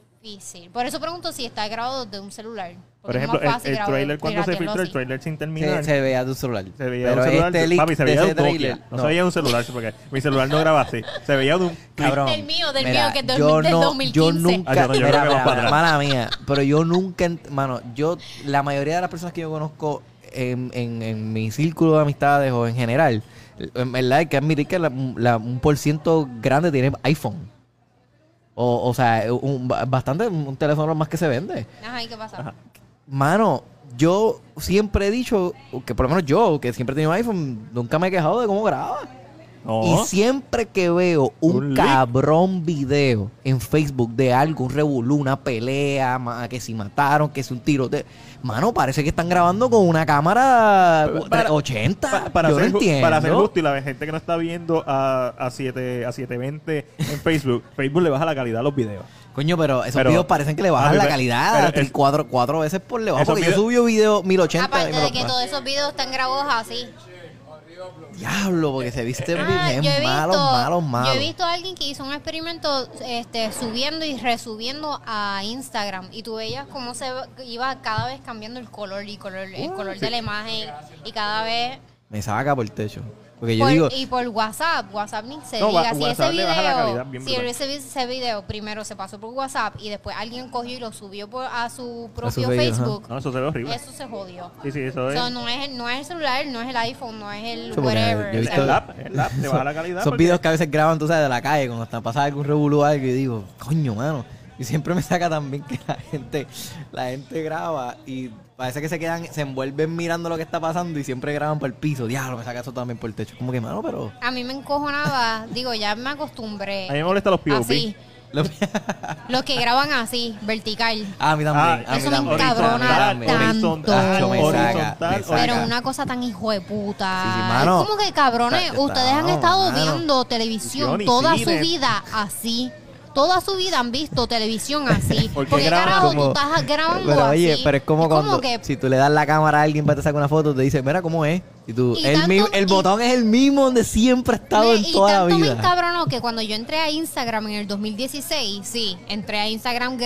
Por eso pregunto si está grabado desde un celular. Por ejemplo, el, trailer cuando se filtró, el trailer sin terminar. se, se veía de un celular. Se veía Pero un celular, este leak papi, se de veía ese un trailer, No, no. se veía un celular, porque mi celular no graba así. Se veía de un *laughs* Cabrón. Del mío, del Mira, mío, que es del- yo del no, 2015. Yo nunca, Ah, yo no, yo mira, creo que mira, va para mira, atrás. mala mía, pero yo nunca, mano, yo, la mayoría de las personas que yo conozco en, en, en mi círculo de amistades o en general, en verdad hay que admitir que la- la- un por ciento grande tiene iPhone. O, o sea, un, bastante un teléfono más que se vende. Ajá, ¿y qué pasa? Mano, yo siempre he dicho, que por lo menos yo, que siempre he tenido iPhone, nunca me he quejado de cómo graba. No. Y siempre que veo un, cabrón video en Facebook de algo, un revolú, una pelea, ma- que si mataron, que si un tiro de... Mano, parece que están grabando con una cámara Para- 80. Pa- para, Yo no entiendo. para ser justo y la gente que no está viendo a, a, 7, a 720 en Facebook, *laughs* Facebook le baja la calidad a los videos. Coño, pero esos Pero- videos parecen que le bajan la calidad pero tres, es- cuatro, cuatro veces por debajo. Porque yo videos- subí video 1080 y Aparte de que todos esos videos están grabados así. Diablo, porque se visten Ah, bien visto, malos, malos, malos. Yo he visto a alguien que hizo un experimento este, subiendo y resubiendo a Instagram y tú veías cómo se iba cada vez cambiando el color y color, el color de la imagen y cada vez Me saca por el techo. Porque yo por- digo, y por WhatsApp, WhatsApp ni se No, diga, si ese video, si ese, ese video primero se pasó por WhatsApp y después alguien cogió y lo subió por, a su propio Facebook, ajá. Facebook, No, eso se ve horrible. eso se jodió. Sí, sí, eso es. So, no, es, el- no es el celular, no es el iPhone, no es el whatever. yo he el, visto- el app, el app te baja la calidad. esos porque- videos que a veces graban, tú sabes, de la calle, cuando están pasando algún revolú o algo, y digo, coño, mano. Y siempre me saca también que la gente, la gente graba y parece que se quedan, se envuelven mirando lo que está pasando y siempre graban por el piso. Diablo, me saca eso también por el techo. Como que, mano, pero... A mí me encojonaba, digo, ya me acostumbré. A mí me molestan los POV. Así, lo- los que graban así, vertical. ah, a mí también. Ah, a mí eso me encabrona tanto. horizontal. Pero una cosa tan hijo de puta. Sí, sí, mano. Es como que cabrones, ustedes han estado mano. viendo televisión toda cine. su vida así. Toda su vida han visto televisión así. *laughs* ¿Por qué Porque graban carajo como- tú estás grabando Pero oye, pero es como cuando que si tú le das la cámara a alguien para te sacar una foto, te dice, mira cómo es. Y tú, Y el, y- botón es el mismo donde siempre ha estado Me- en y toda la tanto me vida. encabronó que cuando yo entré a Instagram en el 2016, sí, entré a Instagram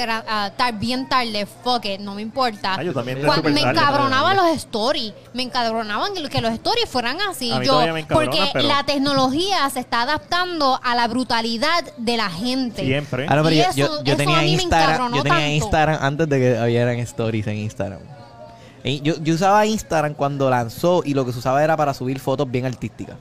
bien tarde, fuck it, no me importa. Ah, yo también Cuando me tarde, pero- los stories, me encabronaban que, los stories fueran así. A mí yo, me porque pero- la tecnología se está adaptando a la brutalidad de la gente. Siempre. Ah, no, pero Y yo, eso- yo, yo eso tenía a mí me Instagram, encabronó yo tenía tanto. Instagram antes de que hubieran stories en Instagram. Y Yo, yo usaba Instagram cuando lanzó y lo que se usaba era para subir fotos bien artísticas.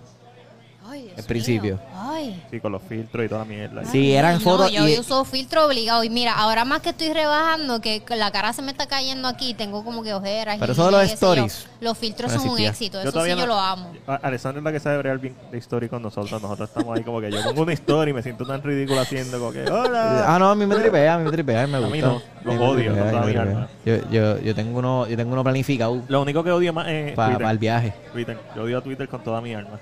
Al principio. Ay. Sí, con los filtros y toda la mierda. Sí, eran no, fotos Yo y- uso filtro obligado. Y mira, ahora más que estoy rebajando, que la cara se me está cayendo aquí, tengo como que ojeras. Pero y eso de los sé yo. stories, Los filtros no son un éxito. Yo Eso sí todavía yo no- lo amo. Alessandra es la que sabe bregar bien de story con nosotros. Nosotros estamos ahí como que yo pongo una story y me siento tan ridículo haciendo como que hola. Ah, no, a mí me tripea, a mí me tripea, me A gusta. mí no, los A mí me odio tripea, toda a mí mi me alma. tripea. Yo, yo, yo tengo uno, yo tengo uno planificado Lo único que odio más es para Twitter. el viaje. Twitter. Yo odio a Twitter con toda mi alma.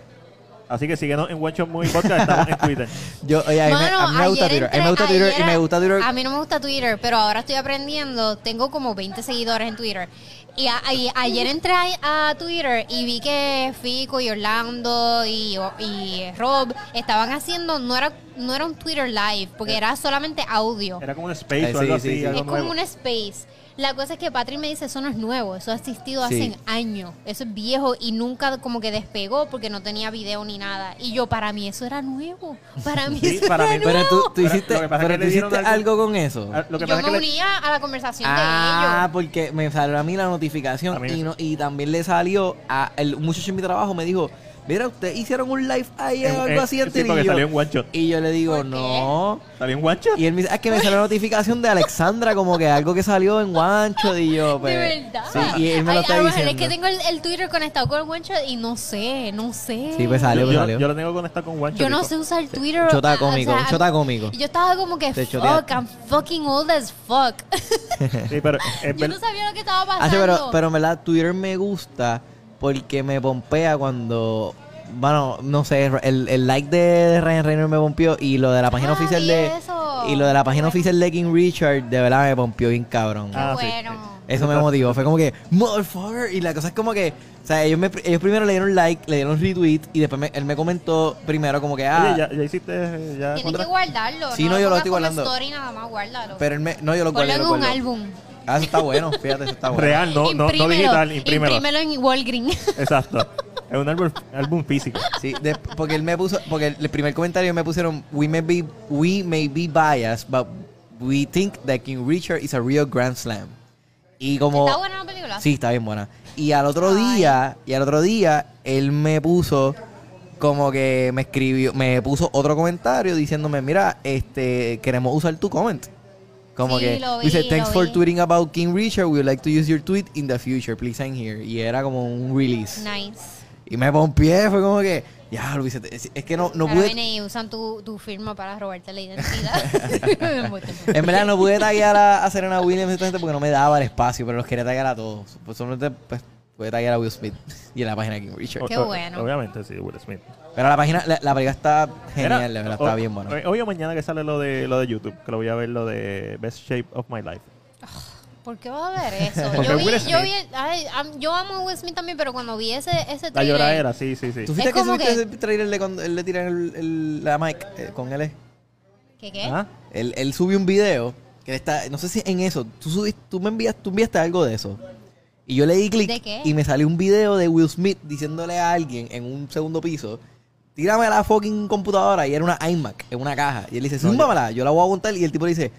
Así que síguenos en One Shot Movie Podcast. Estamos en Twitter. *laughs* Yo, oye, a mí, me- Mano, a mí me gusta Twitter. A mí me gusta Twitter y ayer- me gusta Twitter. A mí no me gusta Twitter, pero ahora estoy aprendiendo. Tengo como 20 seguidores en Twitter. Y, a- y ayer entré a, Twitter y vi que Fico y Orlando y, y Rob estaban haciendo, no era, no era un Twitter live, porque era solamente audio. Era como un space Eh, o algo sí, sí, así. sí. algo Es como un space. La cosa es que Patrick me dice, eso no es nuevo, eso ha existido Sí. hace años, eso es viejo y nunca como que despegó porque no tenía video ni nada. Y yo, para mí eso era nuevo, para mí Sí, eso para era mí- nuevo. Pero tú, tú Pero hiciste, pero tú hiciste algo- algo con eso. Ah, Lo que yo pasa me es que le- unía a la conversación Ah, de ellos. porque me salió a mí la notificación mí- y, no, y también le salió a el muchacho en mi trabajo me dijo, mira, ustedes hicieron un live ahí o en- algo en- así sí, antes yo, salió en One Shot. y yo le digo, no. ¿Salió en One Shot? Y él me dice, "Ah, es que me salió la notificación de Alexandra como que algo que salió en Guancho y yo, *laughs* pues, de verdad. Sí, y él me lo Ay, está a lo mejor diciendo. Es que tengo el, el Twitter conectado con el OneShot y no sé, no sé. Sí, pues salió, pues yo, salió. yo lo tengo conectado con One Shot. Yo no sé usar Twitter. Chota ah, cómico, o sea, chota cómico. Yo estaba como que, fuck. I'm fucking old as fuck. Sí, pero es *laughs* yo no sabía lo que estaba Ah, pasando. sí, pero, pero en verdad Twitter me gusta porque me pompea cuando... Bueno, no sé, el, el like de Ryan Reynolds me pompeó y lo de la página Ah, oficial de... eso. Y lo de la página oficial de King Richard, de verdad me pompeó bien cabrón. Qué Ah, sí. bueno. Eso me motivó. Fue como que, motherfucker. Y la cosa es como que, o sea, ellos, me, ellos primero le dieron like, le dieron retweet y después me- él me comentó primero como que, ah, Oye, ya, ya hiciste. eh, Ya Tienes que guardarlo. Sí, no, no, yo lo estoy guardando. story nada más, guárdalo. pero él me, no, yo lo Ponlo guardé. en un álbum. Ah, eso está bueno, fíjate, eso está bueno. Real, no, no, no digital, imprímelo. Imprímelo en Walgreens. Exacto. Es un álbum, álbum físico. Sí, de- porque él me puso, porque el, el primer comentario me pusieron, we may be, we may be biased, but we think that King Richard is a real Grand Slam. Y como... ¿Está buena la película? Sí, está bien buena. Y al otro Ay. día, y al otro día, él me puso como que me escribió, me puso otro comentario diciéndome, mira, este, queremos usar tu comment. Como Sí, que lo vi, dice, thanks lo for vi." tweeting about King Richard. We would like to use your tweet in the future. Please sign here. Y era como un release. Nice. Y me pompié, fue como que, ya, Luis, es es que no, no Ahora pude, y usan tu, tu firma para robarte la identidad. *laughs* en verdad no pude taggear a, a Serena Williams porque no me daba el espacio, pero los quería taggear a todos. Pues solamente, pues, pude taggear a Will Smith *laughs* y en la página de King Richard. Qué bueno. Obviamente, sí, Will Smith. Pero la página, la, la película está genial, de verdad, está bien buena. Hoy, o mañana que sale lo de lo de YouTube, que lo voy a ver lo de Best Shape of My Life. ¿Por qué vas a ver eso? *laughs* Porque Yo, vi, Will yo, Smith. vi, ay, yo amo a Will Smith también, pero cuando vi ese, ese La trailer... lloradera, sí, sí, sí. ¿Tú fuiste Es que como que- ese trailer de cuando él le tiran el, el- la mic eh, con él? ¿Qué qué? Ajá. Él, él subió un video que está, no sé si en eso, tú subiste, tú me envías, tú enviaste algo de eso. Y yo le di clic ¿De qué? y me salió un video de Will Smith diciéndole a alguien en un segundo piso, tírame la fucking computadora y era una iMac en una caja. Y él dice, zúmbamela, yo la voy a aguantar. Y el tipo le dice,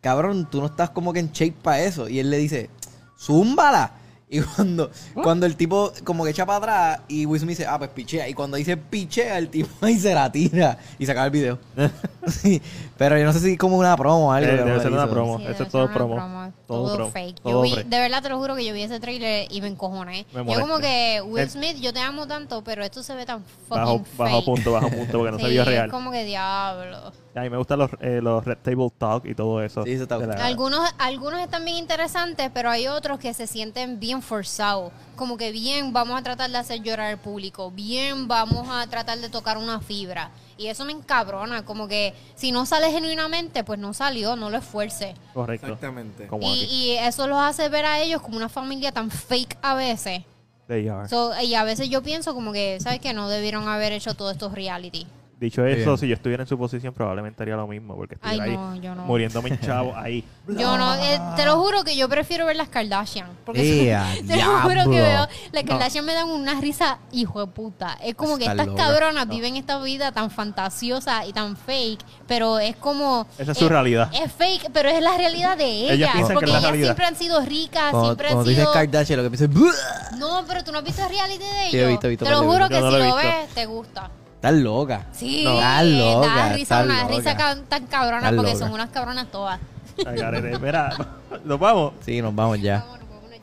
cabrón, tú no estás como que en shape para eso. Y él le dice, zúmbala. Y cuando, cuando el tipo como que echa para atrás y Will Smith dice, ah, pues pichea. Y cuando dice pichea, el tipo ahí se la tira y se acaba el video. *laughs* Sí, Pero yo no sé si es como una promo o algo. Eh, debe ser una hizo. promo. Sí, Eso es todo promo. broma, Todo Todo, promo. fake. Todo Yo vi, fake. de verdad te lo juro que yo vi ese trailer y me encojoné. Me yo como que Will El- Smith, yo te amo tanto, pero esto se ve tan fucking Bajo, fake. bajo punto, bajo punto, porque no se Sí, vio es real. como que diablo. A mí me gustan los, eh, los Red Table Talk y todo eso. Sí, eso está De la- Algunos, algunos están bien interesantes, pero hay otros que se sienten bien forzados. Como que bien vamos a tratar de hacer llorar al público, bien vamos a tratar de tocar una fibra. Y eso me encabrona, como que si no sale genuinamente, pues no salió, no lo esfuerce. Correcto. Exactamente. Como Y, aquí. y eso los hace ver a ellos como una familia tan fake a veces. They are. So, y a veces yo pienso como que, ¿sabes qué? No debieron haber hecho todos estos reality. Dicho eso, Bien. si yo estuviera en su posición, probablemente haría lo mismo, porque Ay, no, ahí yo no. muriéndome en chavo ahí. *laughs* Yo no, eh, te lo juro que yo prefiero ver las Kardashian. Porque *laughs* ¡Ea, te lo juro que veo, las Kardashian me dan una risa hijo de puta. Es como que estas loca. cabronas viven esta vida tan fantasiosa y tan fake, pero es como... Esa es su realidad. Es fake, pero es la realidad de ellas. Ellas piensan que porque es la ellas realidad. siempre han sido ricas, Cuando, siempre han cuando dices sido... Kardashian, lo que piensas. No, pero tú no has visto el reality de ellos. Sí, he visto, he visto Te lo juro que si lo ves, te gusta. Estás loca. Sí, No, estás eh, loca, da risa, una loca. risa ca- tan cabrona porque loca. son unas cabronas todas. Ay, garete. Mira, *laughs* nos vamos. Sí, nos vamos ya.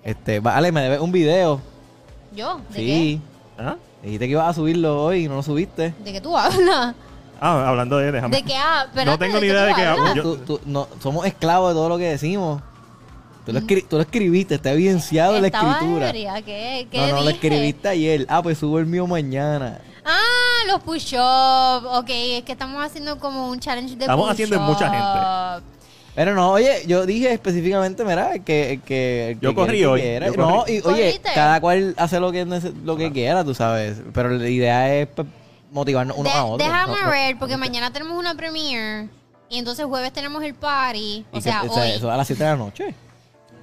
Este, vale, me debes un video. ¿Yo? ¿De Sí. ¿Ah? Dijiste que ibas a subirlo hoy y no lo subiste. qué? ¿De qué tú hablas? Ah, hablando de, déjame. ¿De qué hablas? No tengo ni idea de qué hablo. Yo- Tú- tú- no, somos esclavos de todo lo que decimos. Tú lo, escri- tú lo escribiste, está evidenciado en la escritura. ebria, ¿Qué, qué No, no, lo dije? escribiste ayer. Ah, pues subo el mío mañana. Ah, los push-ups. Ok, es que estamos haciendo como un challenge de Estamos haciendo en mucha push-up. Pero no, oye, yo dije específicamente, mira, que... que Yo que corrí quiere, que hoy, quiera. yo No, corrí. y oye, ¿Corriste? cada cual hace lo que, lo que quiera, tú sabes. Pero la idea es pues, motivarnos uno De- a otro. déjame No, no. ver, porque mañana tenemos una premiere. Y entonces jueves tenemos el party. Y O que- sea, hoy. eso a las 7 de la noche.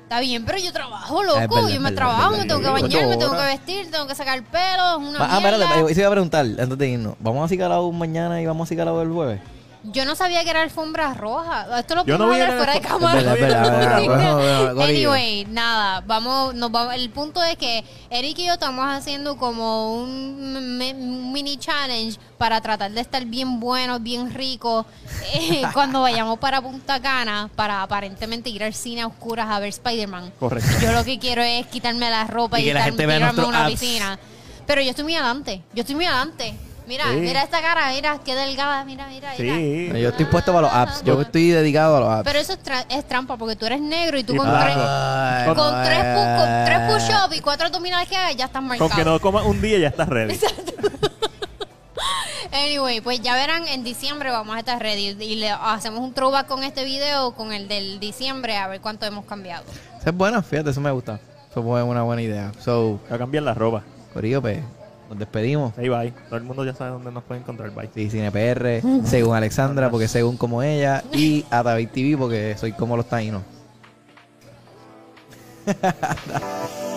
Está bien, pero yo trabajo, Es loco. verdad, yo me verdad, trabajo, me tengo que bañar, me tengo que vestir, tengo que sacar pelo, es una Ah, espérate, eso iba a preguntar antes de irnos. ¿Vamos a Cicalao mañana y vamos a Cicalao el jueves? Yo no sabía que era alfombra roja. Esto lo no podemos hablar en fuera de el- cámara. Es verdad, es verdad, *laughs* es verdad. Bueno, bueno, Corillo. anyway, nada, vamos, nos vamos. El punto es que Eric y yo estamos haciendo como un, mini challenge para tratar de estar bien buenos, bien ricos *laughs* eh, cuando vayamos para Punta Cana para aparentemente ir al cine a oscuras a ver Spider-Man. Correcto. Yo lo que quiero es quitarme la ropa Y y, que la gente vea una abs. piscina. Pero yo estoy muy adelante. Yo estoy muy adelante. Mira, Sí. mira esta cara, mira qué delgada, mira, mira, mira. Sí. Yo estoy puesto para los apps. Yo estoy dedicado a los apps. Pero eso es, tra- es trampa porque tú eres negro y tú Y con, tres, Ay, con, no, tres, pu- con eh. tres push-ups y cuatro abdominales que hagas ya estás Con marcado. que no comas un día ya estás ready. *laughs* Anyway, pues ya verán, en diciembre vamos a estar ready y le hacemos un throwback con este video, con el del diciembre, a ver cuánto hemos cambiado. Esa es buena, fíjate, eso me gusta. Eso fue una buena idea. So, A cambiar la ropa. Corillo, pues, nos despedimos. Ahí bye. Todo el mundo ya sabe dónde nos puede encontrar. Bye. Sí, CinePR, *laughs* según Alexandra, porque según como ella, y a David TV, porque soy como los taínos. *laughs*